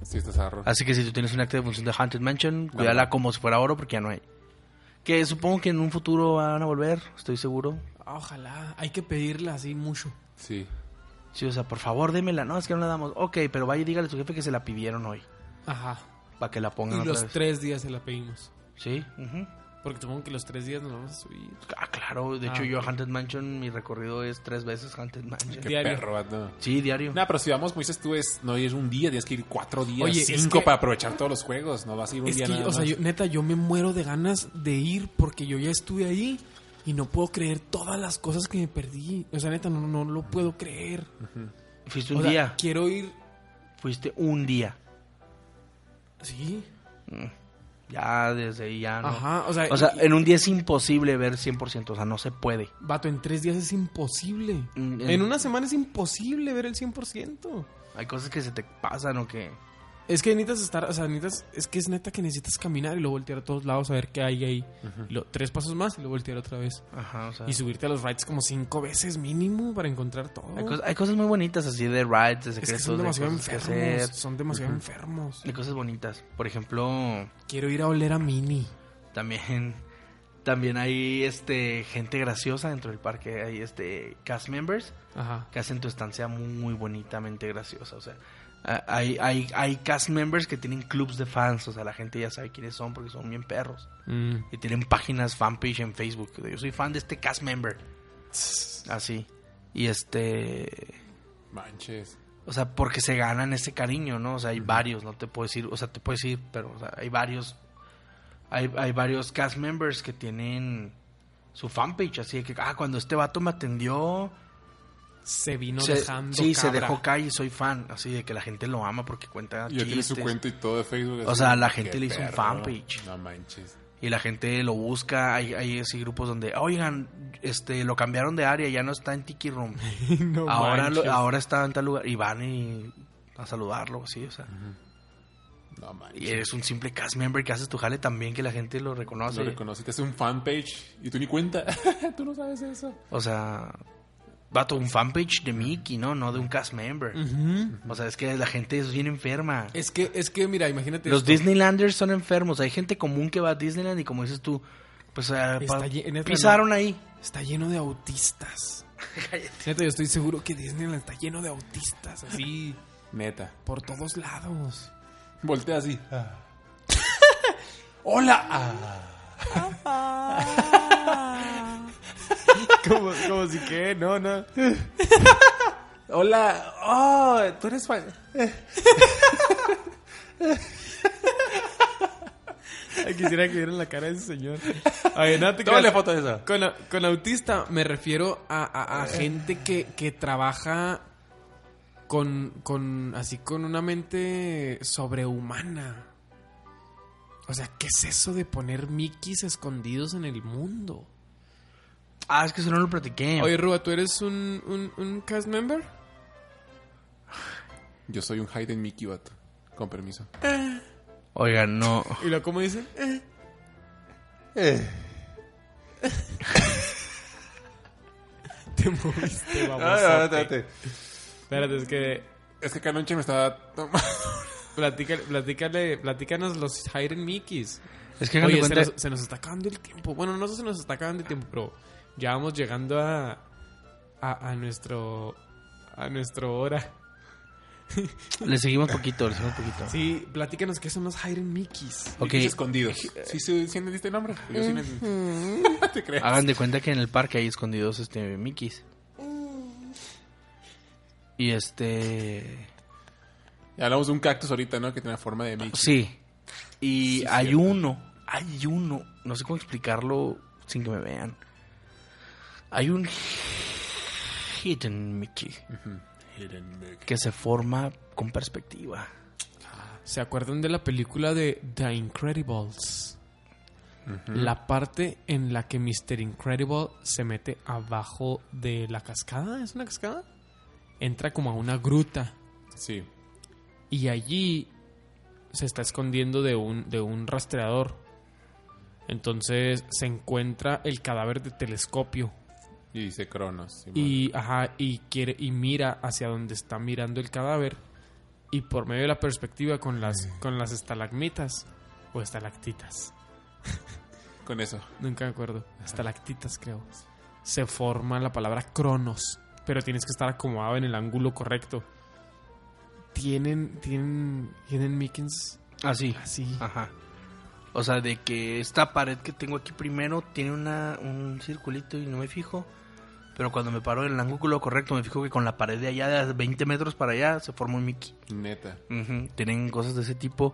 Sí, estás arro. Así que si tú tienes un acta de defunción de Haunted Mansion, cuídala como si fuera oro porque ya no hay. Que supongo que en un futuro van a volver, estoy seguro. Ojalá. Hay que pedirla así mucho. Sí. Sí, o sea, por favor, démela. No, es que no la damos. Ok, pero vaya y dígale a su jefe que se la pidieron hoy. Ajá. Para que la pongan Y otra los vez. tres días se la pedimos. Sí, ujú. Porque supongo que los tres días nos vamos a subir. Ah, claro. De Ah, hecho, yo a. Haunted Mansion, mi recorrido es tres veces Haunted Mansion. Qué Diario. perro, vato. Sí, diario. No, pero si vamos, como dices tú, es, no ir un día, tienes que ir cuatro días, Oye, es cinco que- para aprovechar todos los juegos. No vas a ir un Es día que, nada o sea, yo, neta, yo me muero de ganas de ir porque yo ya estuve ahí y no puedo creer todas las cosas que me perdí. O sea, neta, no, no lo puedo creer. Fuiste O un sea, día. Quiero ir. Fuiste un día. Sí. Ya, desde ahí ya no. Ajá, o sea, O sea, y- en un día es imposible ver 100%. O sea, no se puede. Vato, en tres días es imposible. Mm, En en- una semana es imposible ver el 100%. Hay cosas que se te pasan o que... Es que necesitas estar, o sea, necesitas, es que es neta que necesitas caminar y luego voltear a todos lados a ver qué hay ahí. Lo- tres pasos más y luego voltear otra vez. Ajá, o sea... Y subirte a los rides como cinco veces mínimo para encontrar todo. Hay, cosas, hay cosas muy bonitas así de rides, de es secretos, que son de demasiado que enfermos. Son demasiado enfermos. Hay cosas bonitas. Por ejemplo, Quiero ir a oler a Mini. también... También hay este gente graciosa dentro del parque. Hay este cast members Ajá. que hacen tu estancia muy, muy bonitamente graciosa. O sea, hay, hay, hay cast members que tienen clubs de fans. O sea, la gente ya sabe quiénes son porque son bien perros. Mm. Y tienen páginas, fanpage en Facebook. Yo soy fan de este cast member. Así. Y este... Manches. O sea, porque se ganan ese cariño, ¿no? O sea, hay varios, no te puedo decir, o sea, te puedo decir, pero o sea, hay varios, hay, hay varios cast members que tienen su fanpage, así de que, ah, cuando este vato me atendió, Se vino se- dejando. sí, se dejó caer y soy fan, así de que la gente lo ama porque cuenta Y ya tiene su chistes. cuenta y todo de Facebook. O sea, la gente le hizo un fanpage. No manches. Y la gente lo busca, hay, hay así grupos donde, oigan, este, lo cambiaron de área, ya no está en Tiki Room. No ahora, lo- ahora está en tal lugar. Y van y a saludarlo, así, o sea. No manches. Y eres un simple cast member que haces tu jale también que la gente lo reconoce. Lo reconoce, te hace un fanpage y tú ni cuenta. tú no sabes eso. O sea, vato, un fanpage de Mickey, ¿no? No de un cast member. O sea, es que la gente es bien enferma. Es que, es que, mira, imagínate. Los esto. Disneylanders son enfermos. Hay gente común que va a Disneyland y como dices tú, pues eh, pisaron ahí. Está lleno de autistas. Neta, yo estoy seguro que Disneyland está lleno de autistas, así, Neta. por todos lados. Voltea así. ¡Hola! como, como si que, no, no. ¡Hola! ¡Oh! Tú eres fan. Ay, quisiera que vieran la cara de ese señor. Ay, no te Tómale foto de eso. Con, autista me refiero a, a- a gente que, que trabaja con, con así con una mente sobrehumana. O sea, ¿qué es eso de poner Mickeys escondidos en el mundo? Ah, es que eso no lo platiqué. Oye, Ruba, ¿tú eres un, un, un cast member? Yo soy un Hayden Mickey, vato. Con permiso. Oigan, no. ¿Y luego cómo dice? Te moviste, vamos. Espérate, es que Es que acá anoche me estaba tomando. platícale, platícale, platícanos los Hayden Mickeys. Es que Oye, se nos, se nos está acabando el tiempo. Bueno, no sé si se nos está acabando el tiempo, pero ya vamos llegando a, a, a nuestro a nuestro hora. Le seguimos poquito, le seguimos poquito. Sí, platícanos qué son los Hiren Mickeys. Ok, Mickeys escondidos. ¿Sí, sí, sí entendiste el nombre? Yo sí te creas. hagan de cuenta que en el parque hay escondidos este Mickeys. Y este... Ya hablamos de un cactus ahorita, ¿no? Que tiene forma de Mickey. Sí. Y Sí, hay cierto. uno, hay uno, no sé cómo explicarlo sin que me vean. Hay un hidden Mickey que se forma con perspectiva. ¿Se acuerdan de la película de The Incredibles? La parte en la que Mr. Incredible se mete abajo de la cascada, ¿es una cascada? Entra como a una gruta Sí. y allí se está escondiendo de un, de un rastreador. Entonces se encuentra el cadáver de telescopio Y dice Cronos. Y ajá y quiere y mira hacia donde está mirando el cadáver y por medio de la perspectiva con las con las estalagmitas o estalactitas Con eso. nunca me acuerdo estalactitas creo se forma la palabra cronos pero tienes que estar acomodado en el ángulo correcto tienen tienen tienen Mickens Así. así Ajá. O sea, de que esta pared que tengo aquí primero tiene una, un circulito y no me fijo. Pero cuando me paro en el ángulo correcto, me fijo que con la pared de allá, de 20 metros para allá, se forma un Mickey. Neta. Tienen cosas de ese tipo.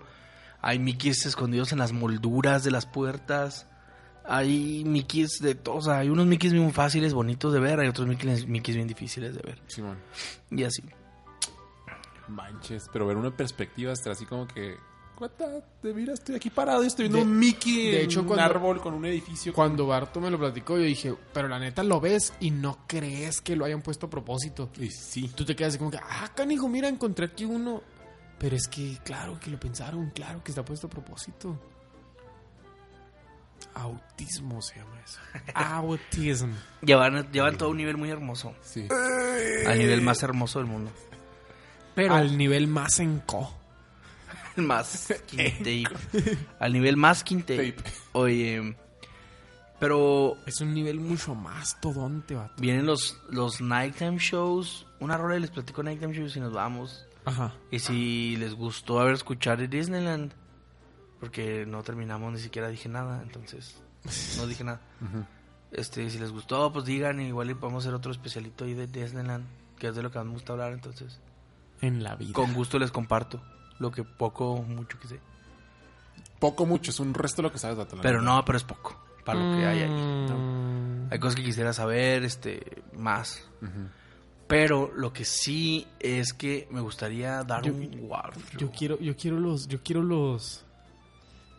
Hay Mickeys escondidos en las molduras de las puertas. Hay Mickeys de todos. O sea, hay unos Mickeys muy fáciles, bonitos de ver. Hay otros Mickeys, Mickeys bien difíciles de ver. Simón. Y así. Manches. Pero ver una perspectiva hasta así como que. What the- de mira, estoy aquí parado y estoy viendo De- un Mickey de en hecho, un cuando- árbol con un edificio. cuando Barto me lo platicó yo dije pero la neta lo ves y no crees que lo hayan puesto a propósito Y sí. tú te quedas así como que, ah, canijo, mira, encontré aquí uno. Pero es que, claro que lo pensaron, claro que está puesto a propósito. Autismo se llama eso. Autism. Llevan, llevan todo un nivel muy hermoso. Sí. Al nivel más hermoso del mundo. Pero Al nivel más en más quinte. al nivel más quinte. Tape. Oye, pero Es un nivel mucho más todonte, vato. vienen los, los nighttime shows. Una rola les platico nighttime shows y nos vamos. Ajá. Y si les gustó haber escuchado de Disneyland, porque no terminamos, ni siquiera dije nada, entonces no dije nada. Este, si les gustó, pues digan, igual y podemos hacer otro especialito ahí de Disneyland, que es de lo que más me gusta hablar, entonces En la vida. con gusto les comparto lo que poco o mucho que sé. Poco, mucho. Es un resto de lo que sabes, Dato, la Pero no, pero es poco para lo que hay ahí. ¿no? Mm, Hay cosas que quisiera saber, este, más. Pero lo que sí es que me gustaría dar Yo- un walkthrough. Yo quiero, yo quiero los, yo quiero los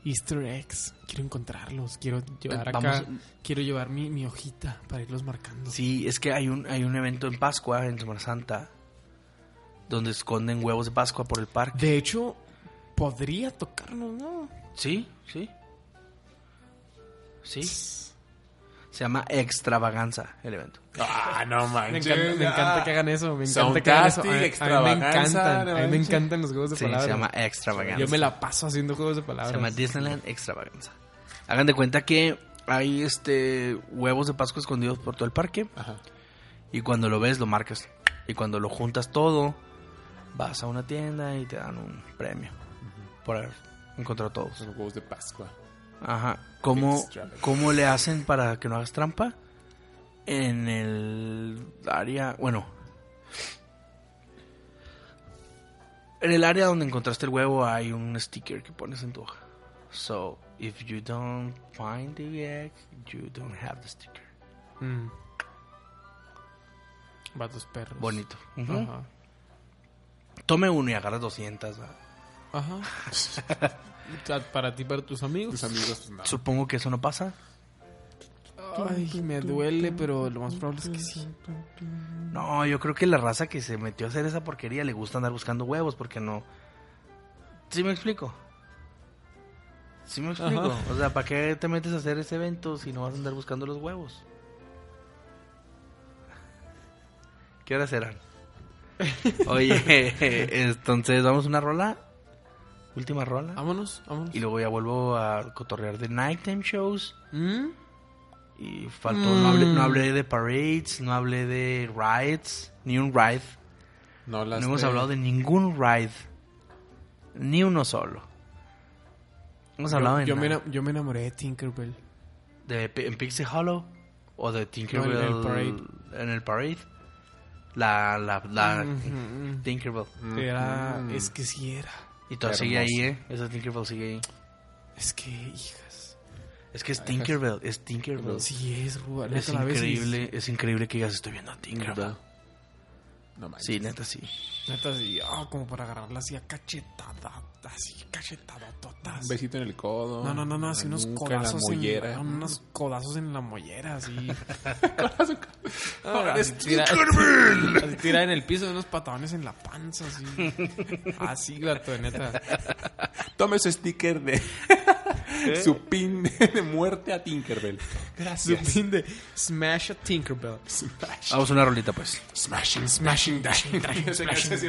Easter eggs. Quiero encontrarlos. Quiero llevar acá. Quiero llevar mi, mi hojita para irlos marcando. Sí, es que hay un, hay un evento en Pascua, en Semana Santa, donde esconden huevos de Pascua por el parque. De hecho, podría tocarnos, ¿no? Sí, sí. Sí. Se llama Extravaganza el evento. Ah, no Me manches. encanta, me encanta que hagan eso. Me encanta que hagan eso. A, Soundcasting, a mí me extravaganza, encantan. no A mí me encantan los juegos de Sí, palabras. se llama Extravaganza. Yo me la paso haciendo juegos de Se palabras. llama Disneyland Extravaganza. Hagan de cuenta que hay este huevos de Pascua escondidos por todo el parque. Ajá. Y cuando lo ves, lo marcas. Y cuando lo juntas todo, vas a una tienda y te dan un premio por haber encontrado todos. Son huevos de Pascua. Ajá. ¿Cómo. ¿Cómo le hacen para que no hagas trampa? En el área, bueno. En el área donde encontraste el huevo hay un sticker que pones en tu hoja. So, if you don't find the egg, you don't have the sticker. Mm. Vatos perros. Bonito. Ajá. Tome uno y agarras 200. ¿va? Ajá. Para ti, para tus amigos. Tus amigos, pues, no. Supongo que eso no pasa. Ay, me duele, pero lo más probable es que sí. No, yo creo que la raza que se metió a hacer esa porquería le gusta andar buscando huevos porque no. ¿Sí me explico? ¿Sí me explico? Ajá. O sea, ¿para qué te metes a hacer ese evento si no vas a andar buscando los huevos? ¿Qué horas serán? Oye, entonces vamos a una rola. Última rola. Vámonos, vámonos. Y luego ya vuelvo a cotorrear de nighttime shows. ¿Mm? Y faltó, no, hablé, no hablé de parades, no hablé de rides, ni un ride. No, las No hemos hablado de ningún ride. Ni uno solo. Hemos hablado Yo, de yo me, nada. ena- yo me enamoré de Tinkerbell. de en Pixie Hollow o de Tinkerbell No, en el Parade. en el Parade. La, la, la. Tinkerbell. Era, Mm. es que sí era. Y todo Hermoso. sigue ahí, ¿eh? Esa Tinkerbell sigue ahí. Es que, hijas. Es que es Tinkerbell, es Tinkerbell. Sí es. Es increíble, es increíble que digas estoy viendo a Tinkerbell. No manches. Sí, neta, sí. Neta, sí. ah, como para agarrarla así a cachetada. Así, cachetada, totas. Un besito en el codo. No, no, no, no, así unos nuca, en la codazos en, mollera. unos codazos en la mollera, así. Ahora así, tira, así tira en el piso, unos patadones en la panza, así. Así, gato, neta. Tome su sticker de su pin de muerte a Tinkerbell. Su Gracias. pin de Smash a Tinkerbell. Smash. Vamos a una rolita, pues. Smashing, smashing, dashing, dashing. Esa esa sí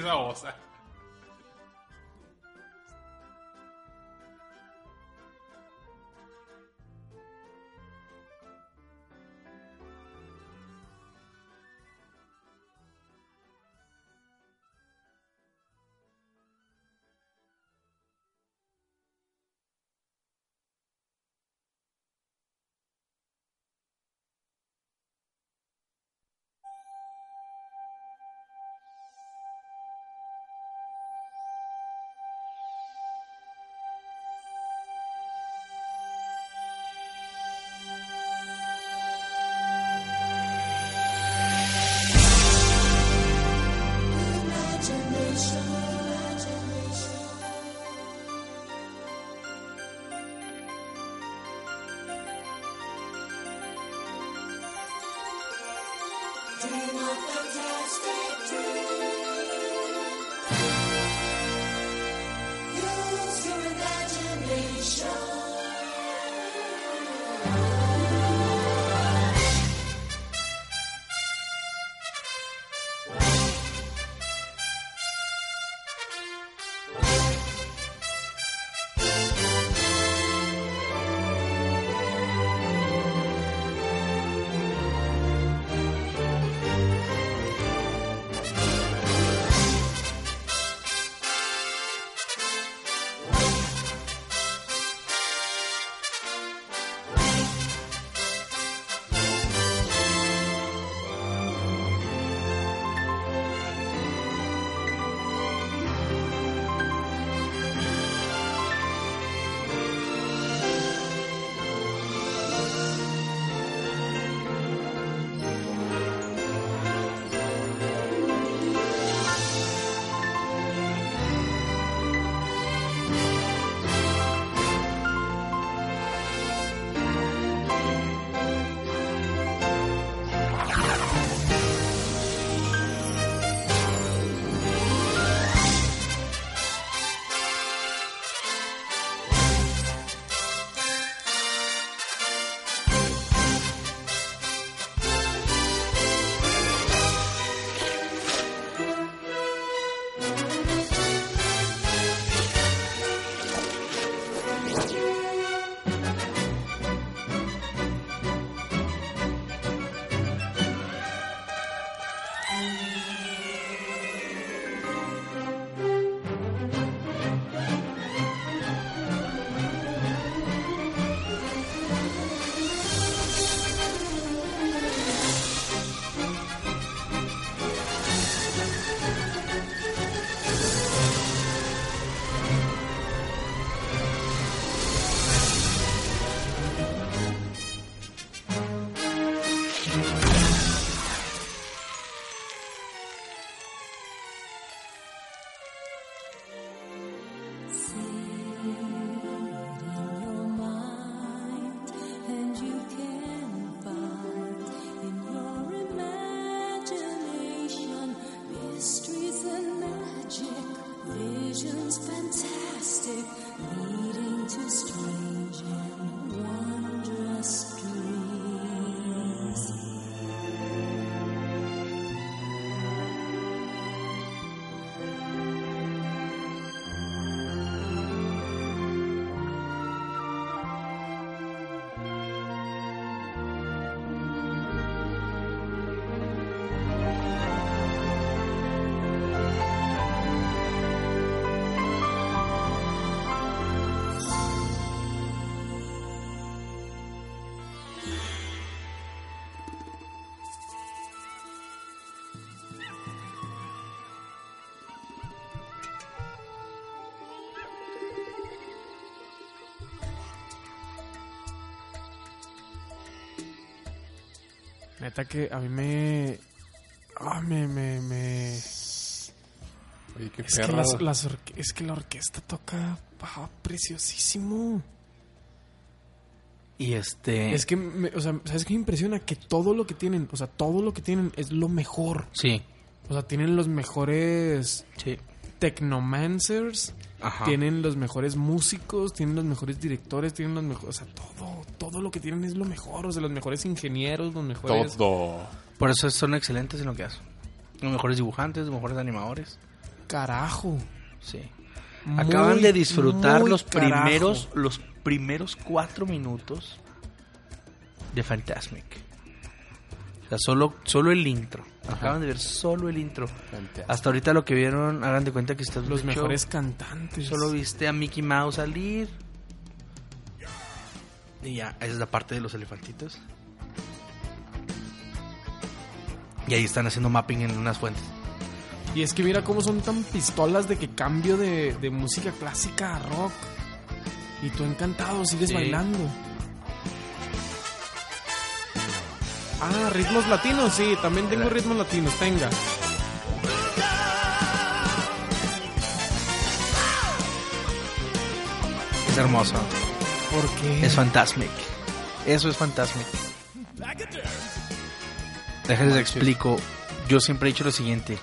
Neta que a mí me... Ah, me... me, me... Oye, qué Es que, perro. las- las orque- es que la orquesta toca ah, preciosísimo. Y este... Es que, me- o sea, ¿sabes qué me impresiona? Que todo lo que tienen, o sea, todo lo que tienen es lo mejor. Sí, O sea, tienen los mejores sí. Technomancers, Ajá. tienen los mejores músicos, tienen los mejores directores, tienen los mejores... O sea, todo, todo lo que tienen es lo mejor. O sea, los mejores ingenieros, los mejores... Todo. Por eso son excelentes en lo que hacen. Los mejores dibujantes, los mejores animadores. Carajo. Sí. Muy, Acaban de disfrutar los carajo. primeros, los primeros cuatro minutos de Fantasmic. O sea, solo, solo el intro. Acaban de ver solo el intro. Hasta ahorita lo que vieron, hagan de cuenta que estás Los mejores cantantes. Solo viste a Mickey Mouse salir. Y ya, esa es la parte de los elefantitos. Y ahí están haciendo mapping en unas fuentes. Y es que mira cómo son tan pistolas de que cambio de, de música clásica a rock. Y tú encantado, sigues Sí. bailando. Ah, ritmos latinos, sí, también tengo ritmos latinos, tenga. Es hermoso. ¿Por qué? Es Fantasmic. Eso es Fantasmic. Déjenles explico. Yo siempre he dicho lo siguiente.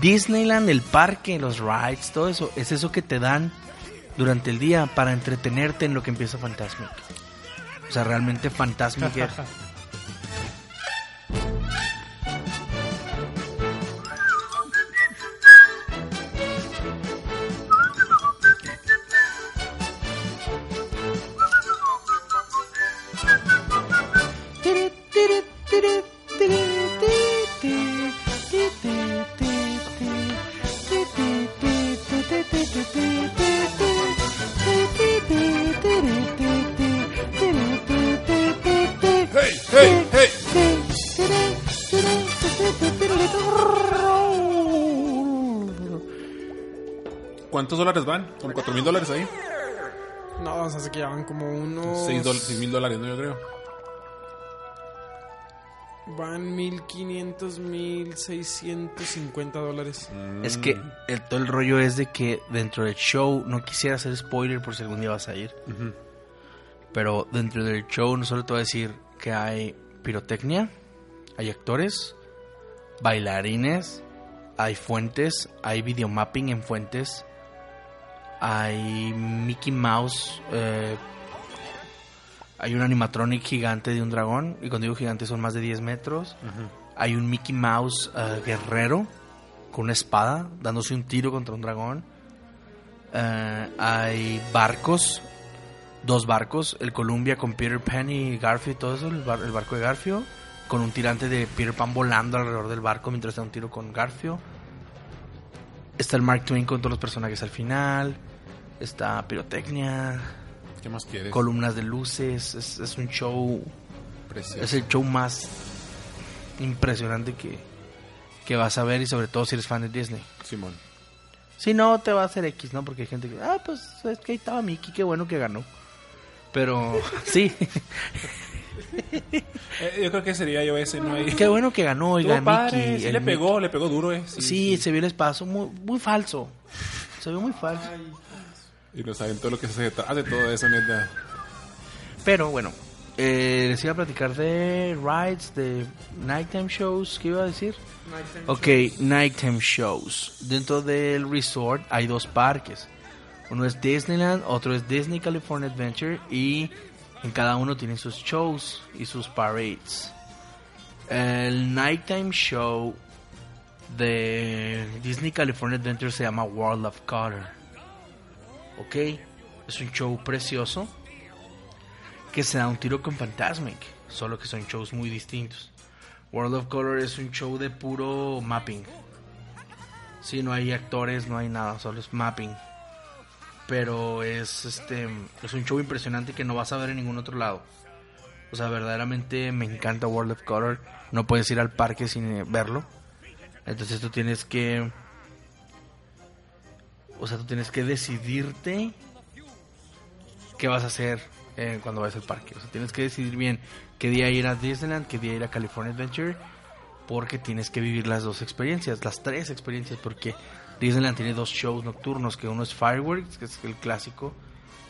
Disneyland, el parque, los rides, todo eso, es eso que te dan durante el día para entretenerte en lo que empieza Fantasmic. O sea, realmente Fantasmic mil dólares ahí. No, o sea, se quedaban como unos... Seis dol- seis mil dólares, ¿no? Yo creo. Van 1500, 1650 dólares. Es que el, todo el rollo es de que dentro del show, no quisiera hacer spoiler por si algún día vas a ir, pero dentro del show no solo te voy a decir que hay pirotecnia, hay actores, bailarines, hay fuentes, hay videomapping en fuentes, hay Mickey Mouse, eh, hay un animatronic gigante de un dragón, y cuando digo gigante son más de 10 metros. Hay un Mickey Mouse eh, guerrero con una espada dándose un tiro contra un dragón. Eh, hay barcos, dos barcos, el Columbia con Peter Pan y Garfield, todo eso, el, bar- el barco de Garfield, con un tirante de Peter Pan volando alrededor del barco mientras da un tiro con Garfield. Está el Mark Twain con todos los personajes al final. Está pirotecnia, ¿Qué más quieres? columnas de luces. Es, es un show Precioso. es el show más impresionante que, que vas a ver y sobre todo si eres fan de Disney. Simón. Si no, te va a hacer X, ¿no? Porque hay gente que, ah, pues es que ahí estaba Mickey, qué bueno que ganó. Pero sí, Eh, yo creo que sería yo ese, ¿no? Qué bueno que ganó, oiga, padre, Mickey. sí le Mickey. pegó, le pegó duro, eh. Sí, se vio el espacio muy, muy falso. Se vio muy falso. Y no saben todo lo que se hace todo eso, neta. Pero bueno, eh, les iba a platicar de rides, de nighttime shows, ¿qué iba a decir? Ok, nighttime shows. Dentro del resort hay dos parques. Uno es Disneyland, otro es Disney California Adventure y en cada uno tienen sus shows y sus parades. El nighttime show de Disney California Adventure se llama World of Color. Ok, es un show precioso que se da un tiro con Fantasmic, solo que son shows muy distintos. World of Color es un show de puro mapping. Sí, no hay actores, no hay nada, solo es mapping. Pero es este es un show impresionante que no vas a ver en ningún otro lado. O sea, verdaderamente me encanta World of Color. No puedes ir al parque sin verlo. Entonces tú tienes que o sea, tú tienes que decidirte qué vas a hacer eh, cuando vayas al parque. O sea, tienes que decidir bien qué día ir a Disneyland, qué día ir a California Adventure, porque tienes que vivir las dos experiencias, las tres experiencias, porque Disneyland tiene dos shows nocturnos, que uno es Fireworks, que es el clásico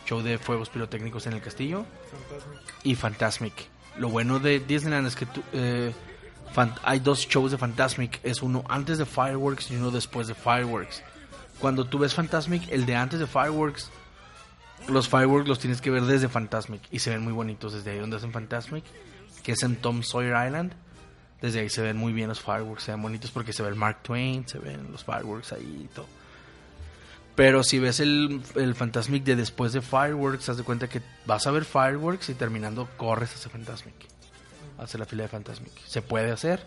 show de fuegos pirotécnicos en el castillo, y Fantasmic. Lo bueno de Disneyland es que tú, eh, hay dos shows de Fantasmic, es uno antes de Fireworks y uno después de Fireworks. Cuando tú ves Fantasmic, el de antes de Fireworks, los Fireworks los tienes que ver desde Fantasmic y se ven muy bonitos desde ahí donde hacen Fantasmic, que es en Tom Sawyer Island. Desde ahí se ven muy bien los fireworks, se ven bonitos porque se ve el Mark Twain, se ven los fireworks ahí y todo. Pero si ves el, Fantasmic de después de Fireworks, haz de cuenta que vas a ver Fireworks y terminando corres hacia Fantasmic. Hacia la fila de Fantasmic. Se puede hacer.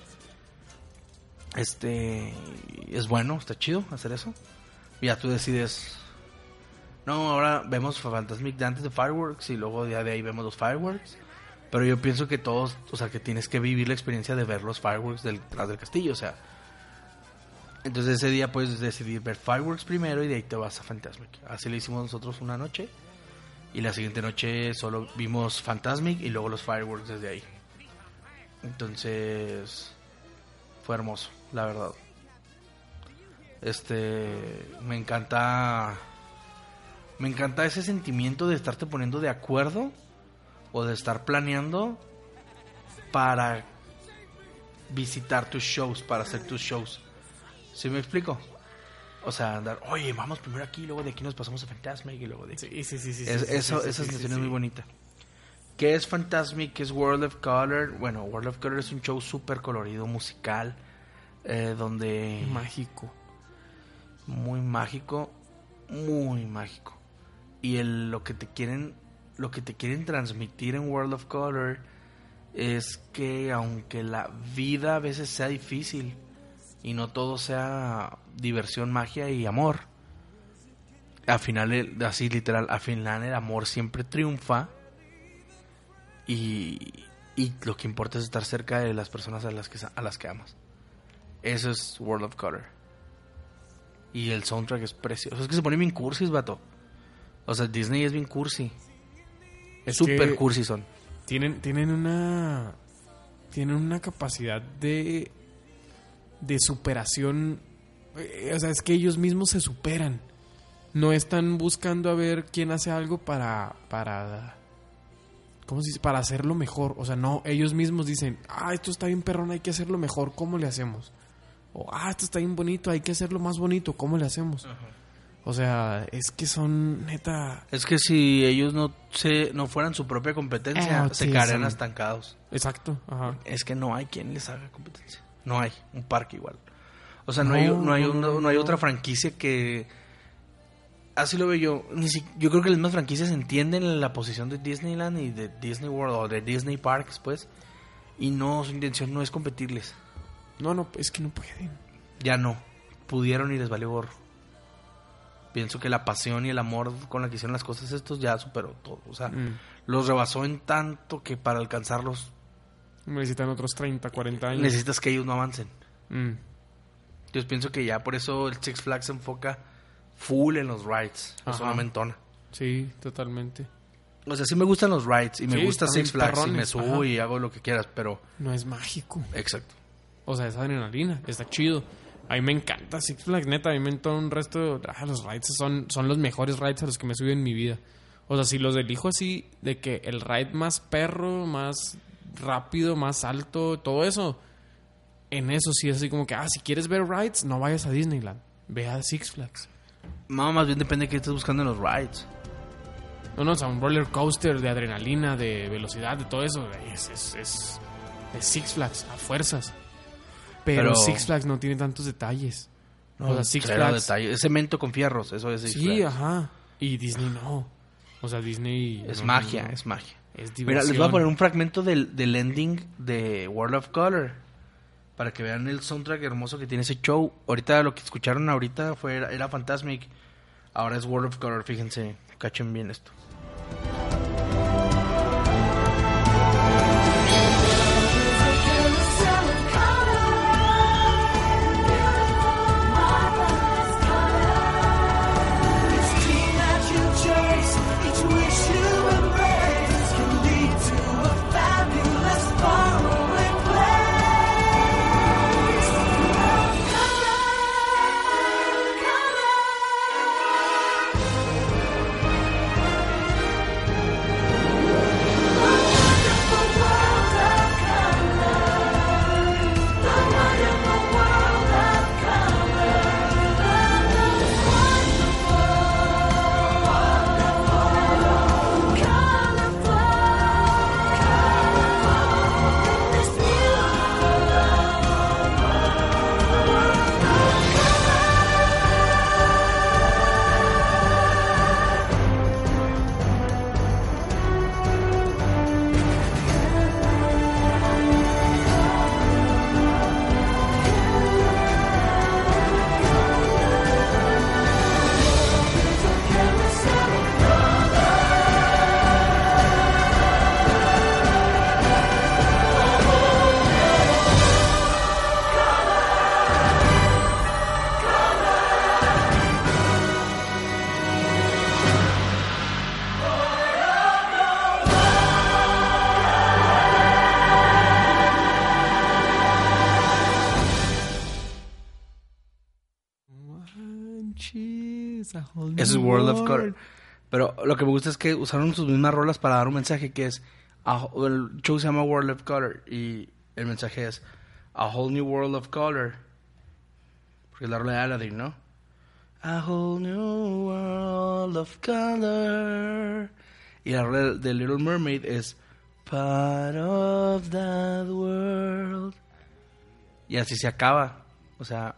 Este. Es bueno, está chido hacer eso. Ya tú decides. No, ahora vemos Fantasmic de antes de Fireworks y luego ya de ahí vemos los Fireworks. Pero yo pienso que todos, o sea, que tienes que vivir la experiencia de ver los fireworks del, tras del castillo, o sea. Entonces ese día puedes decidir ver fireworks primero y de ahí te vas a Fantasmic. Así lo hicimos nosotros una noche. Y la siguiente noche solo vimos Fantasmic y luego los fireworks desde ahí. Entonces fue hermoso, la verdad. Este, me encanta me encanta ese sentimiento de estarte poniendo de acuerdo o de estar planeando para visitar tus shows, para hacer tus shows. ¿Sí me explico? O sea, andar, oye, vamos primero aquí, luego de aquí nos pasamos a Fantasmic y luego de aquí. Sí, sí, sí, sí. Es- sí, sí, eso, sí, esa sensación sí, es muy bonita. ¿Qué es Fantasmic? ¿Qué es World of Color? Bueno, World of Color es un show súper colorido, musical, eh, donde... Mágico. Muy mágico, muy mágico. Y el, lo que te quieren, lo que te quieren transmitir en World of Color es que aunque la vida a veces sea difícil y no todo sea diversión, magia y amor, al final, así literal, al final el amor siempre triunfa y, y lo que importa es estar cerca de las personas a las que, a las que amas. Eso es World of Color. Y el soundtrack es precioso. Es que se pone bien cursis, vato. O sea, Disney es bien cursi. Es Super que cursi son. Tienen, tienen una. Tienen una capacidad de. de superación. eh, O sea, es que ellos mismos se superan. No están buscando a ver quién hace algo para. para. ¿Cómo se dice? Para hacerlo mejor. O sea, no, ellos mismos dicen, ah, esto está bien perrón, hay que hacerlo mejor, ¿cómo le hacemos? O, ah, esto está bien bonito, hay que hacerlo más bonito, ¿cómo le hacemos? O sea, es que son neta. Es que si ellos no se no fueran su propia competencia, Ah, se sí, quedarían estancados. Exacto, ajá. Es que no hay quien les haga competencia. No hay un parque igual. O sea, no, hay, No, no, hay, no, una- no, no hay otra franquicia que... Así lo veo yo. Ni si- yo creo que las mismas franquicias entienden la posición de Disneyland y de Disney World o de Disney Parks, pues. Y no, su intención no es competirles. No, no, es que no pueden. Ya no. Pudieron y les valió gorro. Pienso que la pasión y el amor con la que hicieron las cosas estos ya superó todo. O sea, Mm. los rebasó en tanto que para alcanzarlos Necesitan otros 30, 40 años. necesitas que ellos no avancen. Mm. Yo pienso que ya por eso el Six Flags se enfoca full en los rides. No me entona. Sí, totalmente. O sea, sí me gustan los rides y me Sí, gusta Six Flags y me subo ajá. y hago lo que quieras, pero... No es mágico. Exacto. O sea, es adrenalina. Está chido. A mí me encanta Six Flags, neta. A mí me encanta un resto. Ah, los rides son, son los mejores rides a los que me he subido en mi vida. O sea, si los elijo así, de que el ride más perro, más rápido, más alto, todo eso. En eso sí es así como que, ah, si quieres ver rides, no vayas a Disneyland. Ve a Six Flags. No, más bien depende de qué estés buscando en los rides. No, no, o sea, un roller coaster de adrenalina, de velocidad, de todo eso. Es, es, es, es Six Flags, a fuerzas. Pero, Pero- Six Flags no tiene tantos detalles. o sea, Six Flags. detalle. Es cemento con fierros, eso es Six Sí, Flags. ajá. Y Disney no. O sea, Disney. Es no, magia, no, es magia. Es Mira, les voy a poner un fragmento del, del ending de World of Color. Para que vean el soundtrack hermoso que tiene ese show. Ahorita lo que escucharon ahorita fue era, era Fantasmic. Ahora es World of Color, fíjense. Cachen bien esto. Es World of. Color. Pero lo que me gusta es que usaron sus mismas rolas para dar un mensaje que es... a- el show se llama World of Color y el mensaje es A Whole New World of Color. Porque es la rola de Aladdin, ¿no? A Whole New World of Color. Y la rola de Little Mermaid es Part of that world. Y así se acaba. O sea,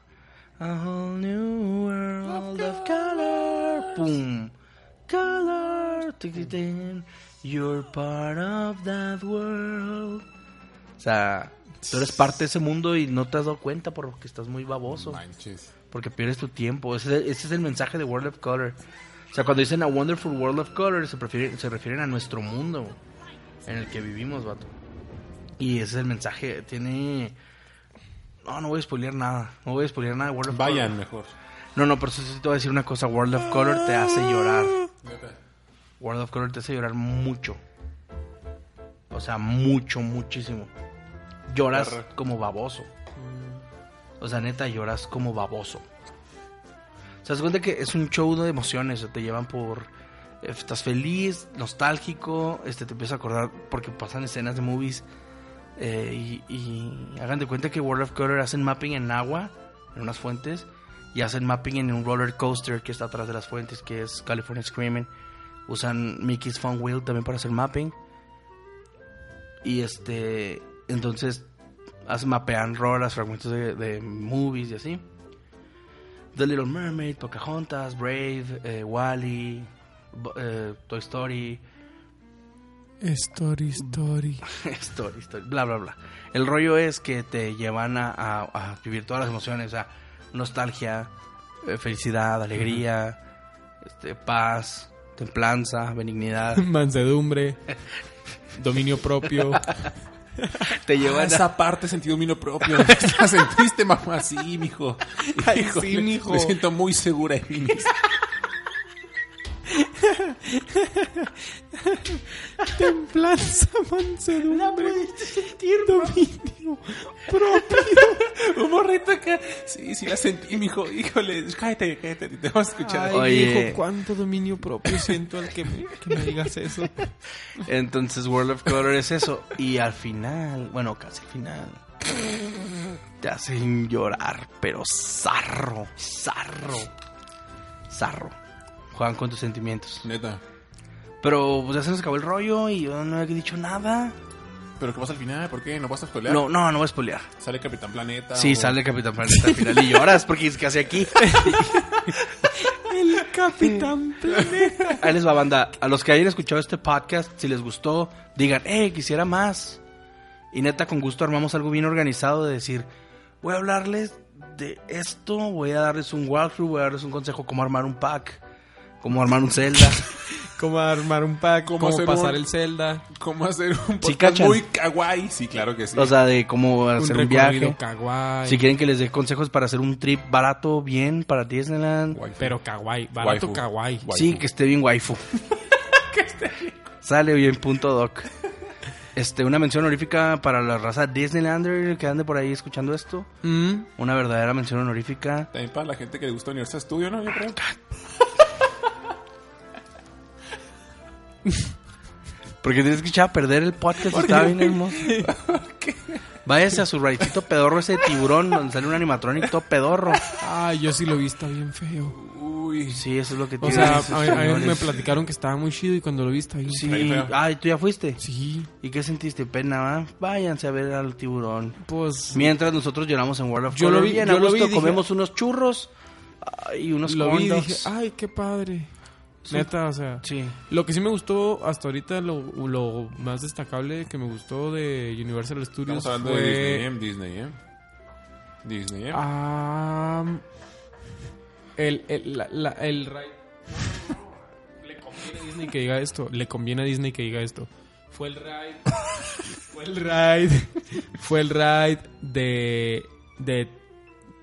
A whole new world of color. Pum. Color. You're part of that world. O sea, tú eres parte de ese mundo y no te has dado cuenta porque estás muy baboso. Manches. Porque pierdes tu tiempo. Ese, es- ese es el mensaje de World of Color. O sea, cuando dicen a Wonderful World of Color, se, prefieren- se refieren a nuestro mundo en el que vivimos, vato. Y ese es el mensaje. Tiene. No, no voy a spoilear nada. No voy a spoilear nada de World of Vayan Color. mejor. No, no, pero sí te voy a decir una cosa. World of Color te hace llorar. World of Color te hace llorar mucho. O sea, mucho, muchísimo. Lloras como baboso. O sea, neta, lloras como baboso. O sea, se cuenta que es un show de emociones. Te llevan por... eh, Estás feliz, nostálgico, este te empiezas a acordar porque pasan escenas de movies eh, y, hagan de cuenta que World of Color hacen mapping en agua, en unas fuentes, y hacen mapping en un roller coaster que está atrás de las fuentes, que es California Screaming. Usan Mickey's Fun Wheel también para hacer mapping. Y este, entonces, hacen, mapean rolas, fragmentos de, movies y así. The Little Mermaid, Pocahontas, Brave, eh, Wally, Toy Story, Story, story. story, story, bla, bla, bla. El rollo es que te llevan a, a- a vivir todas las emociones, sea, nostalgia, eh, felicidad, alegría, este, paz, templanza, benignidad. Mansedumbre. dominio propio. Te Ah, llevan a- esa parte sentido dominio propio. ¿La sentiste, mamá? Sí, mijo. Ay, Híjole, sí, mijo. Me siento muy segura de mí mismo. Templanza, mansedumbre. dominio propio. Un morrito acá. Sí, sí la sentí, mijo. Híjole, cállate, cállate. Te vamos a escuchar. Ay, Oye. hijo, cuánto dominio propio siento al que me, que me digas eso. Entonces World of Color es eso. Y al final, bueno, casi al final, te hacen llorar, pero zarro, zarro, zarro. Juegan con tus sentimientos. Neta. Pero pues ya se nos acabó el rollo y yo no he dicho nada. ¿Pero qué pasa al final? ¿Por qué? ¿No vas a spoilear? No, no, no voy a spoilear. ¿Sale Capitán Planeta? Sí, o- sale Capitán Planeta al final y lloras porque es que hace aquí. El Capitán Planeta. Ahí les va, banda. A los que hayan escuchado este podcast, si les gustó, digan, eh, quisiera más. Y neta, con gusto armamos algo bien organizado de decir, voy a hablarles de esto, voy a darles un walkthrough, voy a darles un consejo cómo armar un pack, cómo armar un Zelda. Cómo armar un pack, Cómo pasar un- el Zelda. ¿Cómo hacer un podcast muy kawaii? Sí, claro que sí. O sea, de cómo Un hacer un, recorrido viaje. kawaii. Si quieren que les dé consejos para hacer un trip barato, bien, para Disneyland. Waifu. Pero kawaii, barato Waifu. kawaii. Waifu. Sí, que esté bien waifu. Sale bien punto doc. Este, una mención honorífica para la raza Disneylander que ande por ahí escuchando esto. Mm, Una verdadera mención honorífica. También para la gente que le gusta Universal Studio, ¿no? Yo creo. Porque tienes que echar a perder el podcast, está bien hermoso. Váyase a su raicito pedorro ese de tiburón donde sale un animatronic todo pedorro. Ay, yo sí lo vi, está bien feo. Uy. Sí, eso es lo que O tiene. sea, esos a mí, a mí señores. me platicaron que estaba muy chido y cuando lo vi está bien Sí, feo. ay, ¿tú ya fuiste? Sí, ¿Y qué sentiste? Pena, va? Váyanse a ver al tiburón. pues Mientras nosotros lloramos en World of Yo lo Color, vi- bien yo a lo vi y gusto, dije- comemos unos churros ah, y unos lo vi y dogs. dije, ay, qué padre. Neta, o sea, Sí. lo que sí me gustó hasta ahorita, lo, lo más destacable que me gustó de Universal Studios Estamos hablando fue... de Disney, ¿eh? Disney, ¿eh? Disney, ¿eh? Ah, el, el, la- la- el ride. Le conviene a Disney que diga esto. Le conviene a Disney que diga esto. Fue el ride. fue el ride. fue el ride de. de.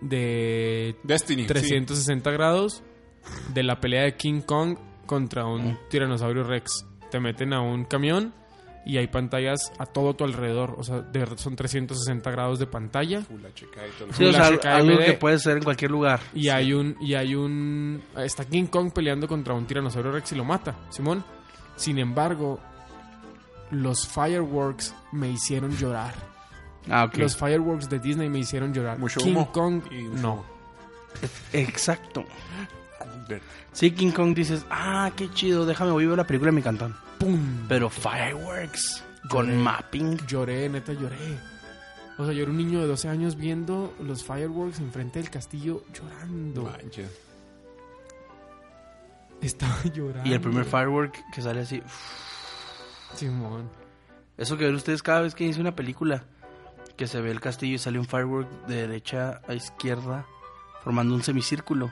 de. Destiny. sí. 360 grados. De la pelea de King Kong contra un tiranosaurio Rex. Te meten a un camión y hay pantallas a todo tu alrededor. O sea, de verdad son 360 grados de pantalla. Full HK y todo. Sí, o sea, HK algo MD. que puede ser en cualquier lugar. Y hay un. Y hay un. Está King Kong peleando contra un tiranosaurio Rex y lo mata. Simón. Sin embargo, los fireworks me hicieron llorar. Ah, ok. Los fireworks de Disney me hicieron llorar. Mucho King humo. Kong, Y no. Exacto. Ver- Sí, King Kong dices, ah, qué chido, déjame, voy a ver la película en mi cantón. ¡Pum! Pero fireworks con mapping. Lloré, neta lloré. O sea, yo era un niño de 12 años viendo los fireworks enfrente del castillo llorando. Manches. Estaba llorando. Y el primer firework que sale así. Simón. Eso que ven ustedes cada vez que dice una película, que se ve el castillo y sale un firework de derecha a izquierda, formando un semicírculo.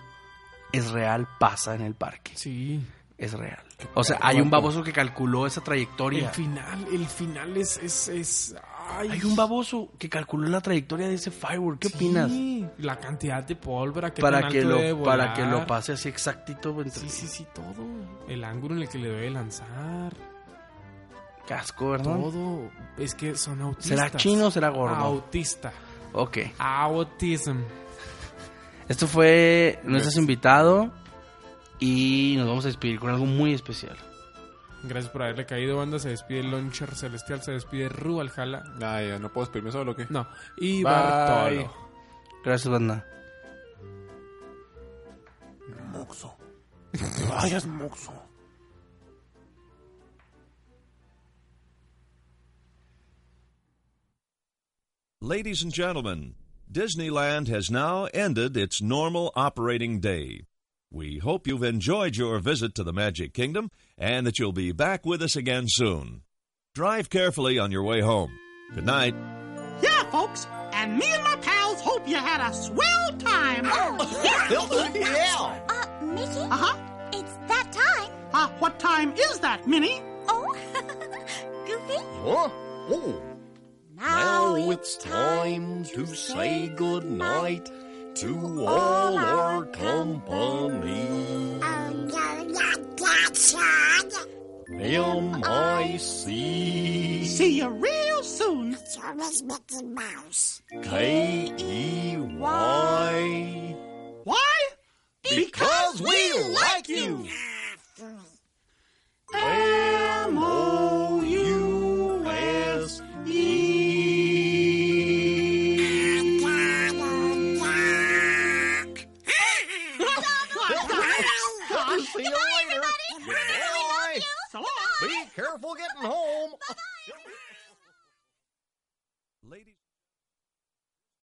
Es real, pasa en el parque. Sí. Es real. O sea, hay un baboso que calculó esa El trayectoria. final, el final es... es, es ay, Hay un baboso que calculó la trayectoria de ese firework. ¿Qué opinas? sí, La cantidad de pólvora que Para que, debe lo, para que lo pase así exactito. entre- Sí, sí, sí, todo. El ángulo en el que le debe lanzar. Casco, ¿verdad? Todo. Es que son autistas. ¿Será chino o será gordo? Autista. Ok. Autism. Esto fue nuestro invitado y nos vamos a despedir con algo muy especial. Gracias por haberle caído, banda. Se despide Launcher Celestial, se despide Ru Aljala. Ah, ya, no puedo despedirme solo, ¿o ¿qué? No, y Bye. Bartolo. Gracias, banda. Moxo. Te vayas, Moxo. Ladies and gentlemen, Disneyland has now ended its normal operating day. We hope you've enjoyed your visit to the Magic Kingdom and that you'll be back with us again soon. Drive carefully on your way home. Good night. Yeah, folks. And me and my pals hope you had a swell time. Oh yeah. Uh, Mickey? Uh-huh. It's that time. Uh, what time is that, Minnie? Oh, Goofy? Huh? Oh, Now, it's time to say good night to all our company. Oh, no, not that, son. M I C See you real soon. It's your Miss Mickey Mouse. K E Y. Why? Because we like you.